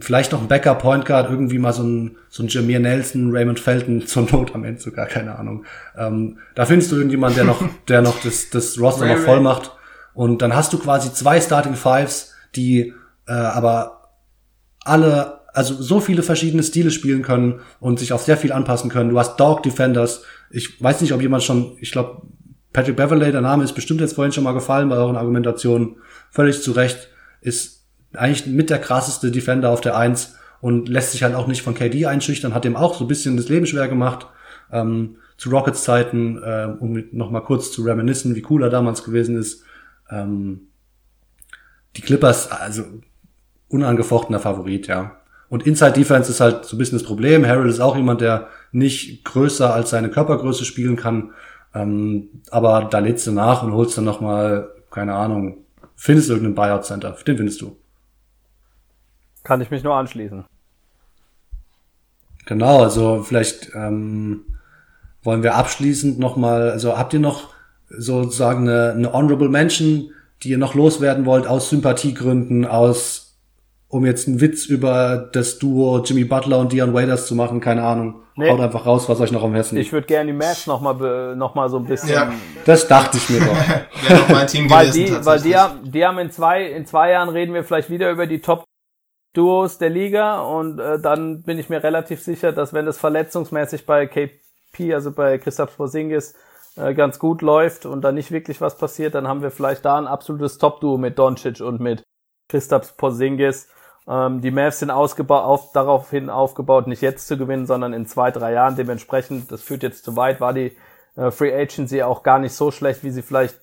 vielleicht noch ein Backup Point Guard, irgendwie mal so ein, so ein Jameer Nelson, Raymond Felton zur Not am Ende sogar, keine Ahnung. Ähm, da findest du irgendjemanden, der noch, der noch das, das Roster noch voll macht. Und dann hast du quasi zwei Starting Fives, die äh, aber alle, also so viele verschiedene Stile spielen können und sich auf sehr viel anpassen können. Du hast Dog Defenders. Ich weiß nicht, ob jemand schon, ich glaube, Patrick Beverley, der Name ist bestimmt jetzt vorhin schon mal gefallen bei euren Argumentationen. Völlig zu Recht. Ist eigentlich mit der krasseste Defender auf der Eins und lässt sich halt auch nicht von KD einschüchtern, hat dem auch so ein bisschen das Leben schwer gemacht. Ähm, zu Rockets Zeiten, äh, um mit- noch mal kurz zu reminiszen, wie cool er damals gewesen ist. Ähm, die Clippers, also unangefochtener Favorit, ja. Und Inside Defense ist halt so ein bisschen das Problem. Harold ist auch jemand, der nicht größer als seine Körpergröße spielen kann. Ähm, aber da lädst du nach und holst dann noch mal, keine Ahnung, findest irgendeinen Buyout Center. Den findest du. Kann ich mich nur anschließen. Genau, also vielleicht ähm, wollen wir abschließend nochmal, also habt ihr noch sozusagen eine, eine Honorable Mention, die ihr noch loswerden wollt, aus Sympathiegründen, aus, um jetzt einen Witz über das Duo Jimmy Butler und Dion Waiters zu machen, keine Ahnung. Nee. Haut einfach raus, was euch noch am Herzen Ich würde gerne die Mavs nochmal noch mal so ein bisschen Ja. Das dachte ich mir doch. Wäre noch mein Team weil gewesen, die, weil die haben, die haben in zwei, in zwei Jahren reden wir vielleicht wieder über die Top Duos der Liga und äh, dann bin ich mir relativ sicher, dass wenn das verletzungsmäßig bei KP, also bei Christoph Porzingis, äh, ganz gut läuft und da nicht wirklich was passiert, dann haben wir vielleicht da ein absolutes Top-Duo mit Doncic und mit Christoph Porzingis. Ähm, die Mavs sind ausgebaut, auf, daraufhin aufgebaut, nicht jetzt zu gewinnen, sondern in zwei, drei Jahren. Dementsprechend, das führt jetzt zu weit, war die äh, Free Agency auch gar nicht so schlecht, wie sie vielleicht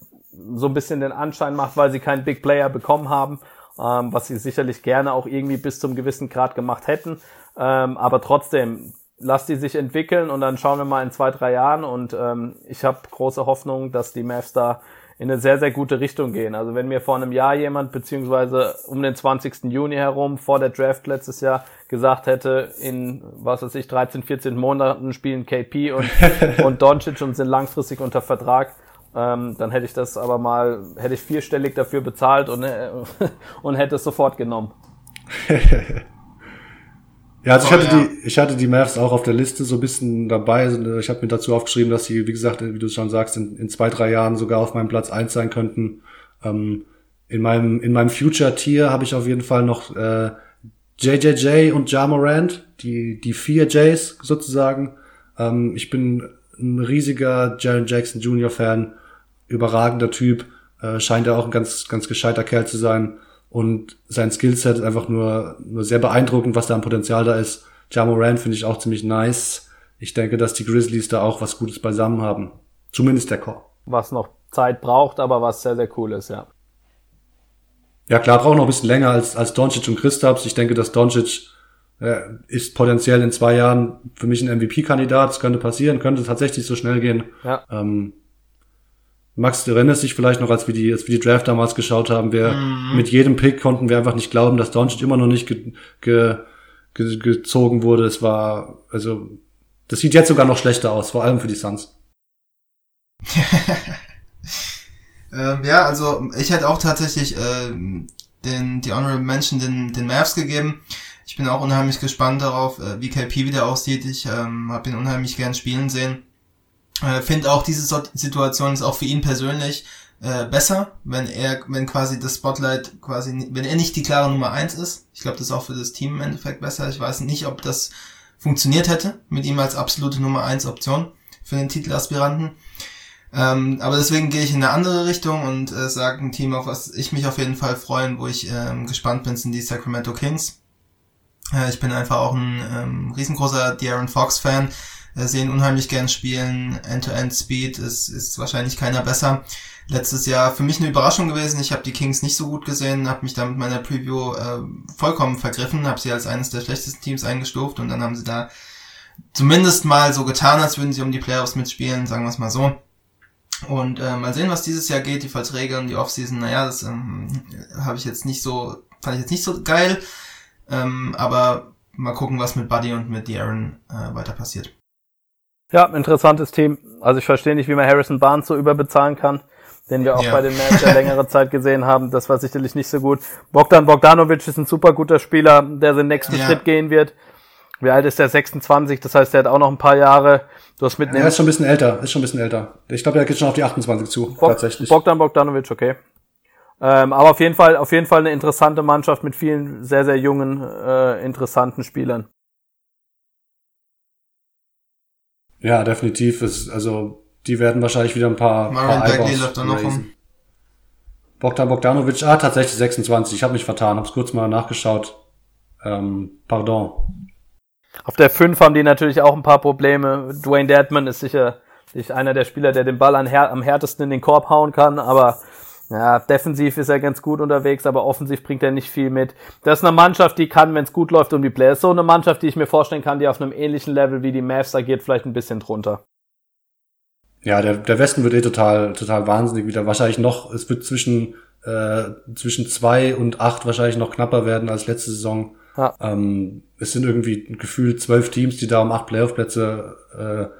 so ein bisschen den Anschein macht, weil sie keinen Big Player bekommen haben, ähm, was sie sicherlich gerne auch irgendwie bis zum gewissen Grad gemacht hätten. Ähm, aber trotzdem, lasst die sich entwickeln und dann schauen wir mal in zwei, drei Jahren und ähm, ich habe große Hoffnung, dass die Mavs da in eine sehr, sehr gute Richtung gehen. Also wenn mir vor einem Jahr jemand, beziehungsweise um den 20. Juni herum, vor der Draft letztes Jahr, gesagt hätte, in, was weiß ich, 13, 14 Monaten spielen KP und, und Doncic und sind langfristig unter Vertrag, ähm, dann hätte ich das aber mal, hätte ich vierstellig dafür bezahlt und, äh, und hätte es sofort genommen. Ja, also ich Oh, hatte ja. die, ich hatte die Mavs auch auf der Liste so ein bisschen dabei. Ich habe mir dazu aufgeschrieben, dass sie, wie gesagt, wie du schon sagst, in, in zwei, drei Jahren sogar auf meinem Platz eins sein könnten. Ähm, in meinem, in meinem Future-Tier habe ich auf jeden Fall noch äh, JJJ und Ja Morant, die, die vier Js sozusagen. Ähm, ich bin ein riesiger Jaron Jackson Jr. Fan, überragender Typ, äh, scheint er auch ein ganz, ganz gescheiter Kerl zu sein. Und sein Skillset ist einfach nur, nur sehr beeindruckend, was da an Potenzial da ist. Ja Morant finde ich auch ziemlich nice. Ich denke, dass die Grizzlies da auch was Gutes beisammen haben. Zumindest der Core. Was noch Zeit braucht, aber was sehr, sehr cool ist, ja. Ja klar, braucht noch ein bisschen länger als, als Doncic und Christaps. Ich denke, dass Doncic äh, ist potenziell in zwei Jahren für mich ein MVP-Kandidat. Das könnte passieren, könnte tatsächlich so schnell gehen. Ja. Ähm, Max, du erinnerst dich vielleicht noch, als wir die, als wir die Draft damals geschaut haben, wir mit jedem Pick konnten wir einfach nicht glauben, dass Doncic immer noch nicht ge, ge, ge, gezogen wurde. Es war, also, das sieht jetzt sogar noch schlechter aus, vor allem für die Suns. Ähm, ja, also ich hätte auch tatsächlich ähm, den die Honorable Mention den den Mavs gegeben. Ich bin auch unheimlich gespannt darauf, äh, wie KP wieder aussieht. Ich ähm, habe ihn unheimlich gern spielen sehen. Äh, Finde auch diese Situation ist auch für ihn persönlich äh, besser, wenn er, wenn quasi das Spotlight quasi, wenn er nicht die klare Nummer eins ist. Ich glaube, das ist auch für das Team im Endeffekt besser. Ich weiß nicht, ob das funktioniert hätte mit ihm als absolute Nummer eins Option für den Titelaspiranten. Ähm, aber deswegen gehe ich in eine andere Richtung und äh, sage ein Team, auf was ich mich auf jeden Fall freuen, wo ich ähm, gespannt bin, sind die Sacramento Kings. Äh, ich bin einfach auch ein ähm, riesengroßer De'Aaron Fox-Fan. Äh, sehen unheimlich gern spielen. End-to-End-Speed ist, ist wahrscheinlich keiner besser. Letztes Jahr für mich eine Überraschung gewesen. Ich habe die Kings nicht so gut gesehen, habe mich da mit meiner Preview äh, vollkommen vergriffen, habe sie als eines der schlechtesten Teams eingestuft und dann haben sie da zumindest mal so getan, als würden sie um die Playoffs mitspielen, sagen wir es mal so. Und äh, mal sehen, was dieses Jahr geht, die Verträge und die Offseason, naja, das ähm, habe ich jetzt nicht so, fand ich jetzt nicht so geil. Ähm, aber mal gucken, was mit Buddy und mit De'Aaron äh, weiter passiert. Ja, interessantes Team. Also ich verstehe nicht, wie man Harrison Barnes so überbezahlen kann, den wir auch Ja. bei den Mavs ja längere Zeit gesehen haben. Das war sicherlich nicht so gut. Bogdan Bogdanovic ist ein super guter Spieler, der den nächsten Ja. Schritt gehen wird. Wie alt ist der? 26, das heißt, der hat auch noch ein paar Jahre. Du hast Er mitnehmen. ist schon ein bisschen älter, ist schon ein bisschen älter. Ich glaube, er geht schon auf die 28 zu, Bog- tatsächlich. Bogdan Bogdanovic, okay. Ähm, aber auf jeden Fall, auf jeden Fall eine interessante Mannschaft mit vielen sehr, sehr jungen, äh, interessanten Spielern. Ja, definitiv. Ist, also, die werden wahrscheinlich wieder ein paar, Marvin paar Bagley läuft da noch rum. Bogdan Bogdanovic, ah, tatsächlich 26. Ich habe mich vertan, hab's kurz mal nachgeschaut. Ähm, pardon. Auf der 5 haben die natürlich auch ein paar Probleme. Dwayne Dedman ist sicher nicht einer der Spieler, der den Ball am härtesten in den Korb hauen kann, aber ja, defensiv ist er ganz gut unterwegs, aber offensiv bringt er nicht viel mit. Das ist eine Mannschaft, die kann, wenn es gut läuft, um die Playoffs. So eine Mannschaft, die ich mir vorstellen kann, die auf einem ähnlichen Level wie die Mavs agiert, vielleicht ein bisschen drunter. Ja, der, der Westen wird eh total, total wahnsinnig wieder. Wahrscheinlich noch, es wird zwischen, äh, zwischen zwei und acht wahrscheinlich noch knapper werden als letzte Saison. Ja. Ähm, es sind irgendwie gefühlt zwölf Teams, die da um acht Playoff-Plätze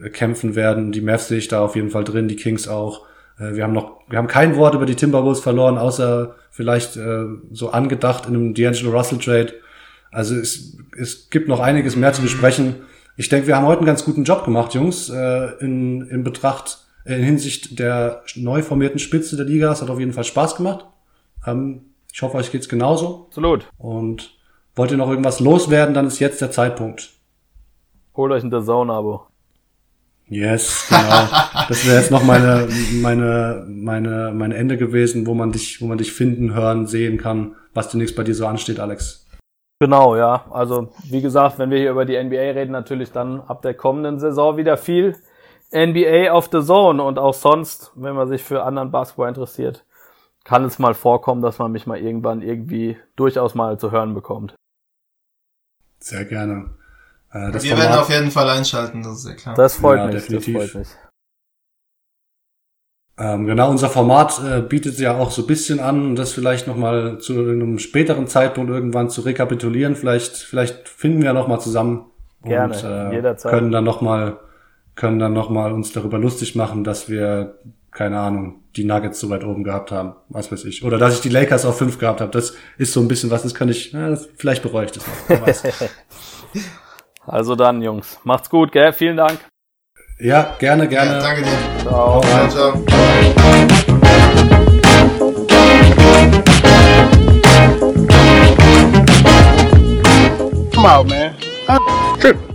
äh, kämpfen werden. Die Mavs sehe ich da auf jeden Fall drin, die Kings auch. Äh, wir haben noch, wir haben kein Wort über die Timberwolves verloren, außer vielleicht äh, so angedacht in einem D'Angelo Russell Trade. Also es, es gibt noch einiges mehr zu besprechen. Ich denke, wir haben heute einen ganz guten Job gemacht, Jungs, äh, in, in Betracht, äh, in Hinsicht der neu formierten Spitze der Liga. Es hat auf jeden Fall Spaß gemacht. Ähm, ich hoffe, euch geht's genauso. Absolut. Und wollt ihr noch irgendwas loswerden, dann ist jetzt der Zeitpunkt. Holt euch ein The Zone-Abo. Yes, genau. Das wäre jetzt noch meine, meine, meine, meine Ende gewesen, wo man dich, wo man dich finden, hören, sehen kann, was demnächst bei dir so ansteht, Alex. Genau, ja. Also, wie gesagt, wenn wir hier über die NBA reden, natürlich dann ab der kommenden Saison wieder viel NBA auf the Zone und auch sonst, wenn man sich für anderen Basketball interessiert, kann es mal vorkommen, dass man mich mal irgendwann irgendwie durchaus mal zu hören bekommt. Sehr gerne. Äh, das Wir werden Format- auf jeden Fall einschalten, das ist ja klar. Das freut Ja, mich, definitiv. das freut mich. Ähm, genau, unser Format äh, bietet ja auch so ein bisschen an, das vielleicht nochmal zu einem späteren Zeitpunkt irgendwann zu rekapitulieren. Vielleicht, vielleicht finden wir nochmal zusammen Gerne, und äh, jederzeit. können dann nochmal können dann noch mal uns darüber lustig machen, dass wir, keine Ahnung, die Nuggets so weit oben gehabt haben, was weiß ich. Oder dass ich die Lakers auf fünf gehabt habe. Das ist so ein bisschen was, das kann ich, ja, das, vielleicht bereue ich das noch. Also dann, Jungs, macht's gut, gell? Vielen Dank. ja, gerne, gerne. Ja, danke dir. Ciao. Ciao, ciao. Come out, man. True.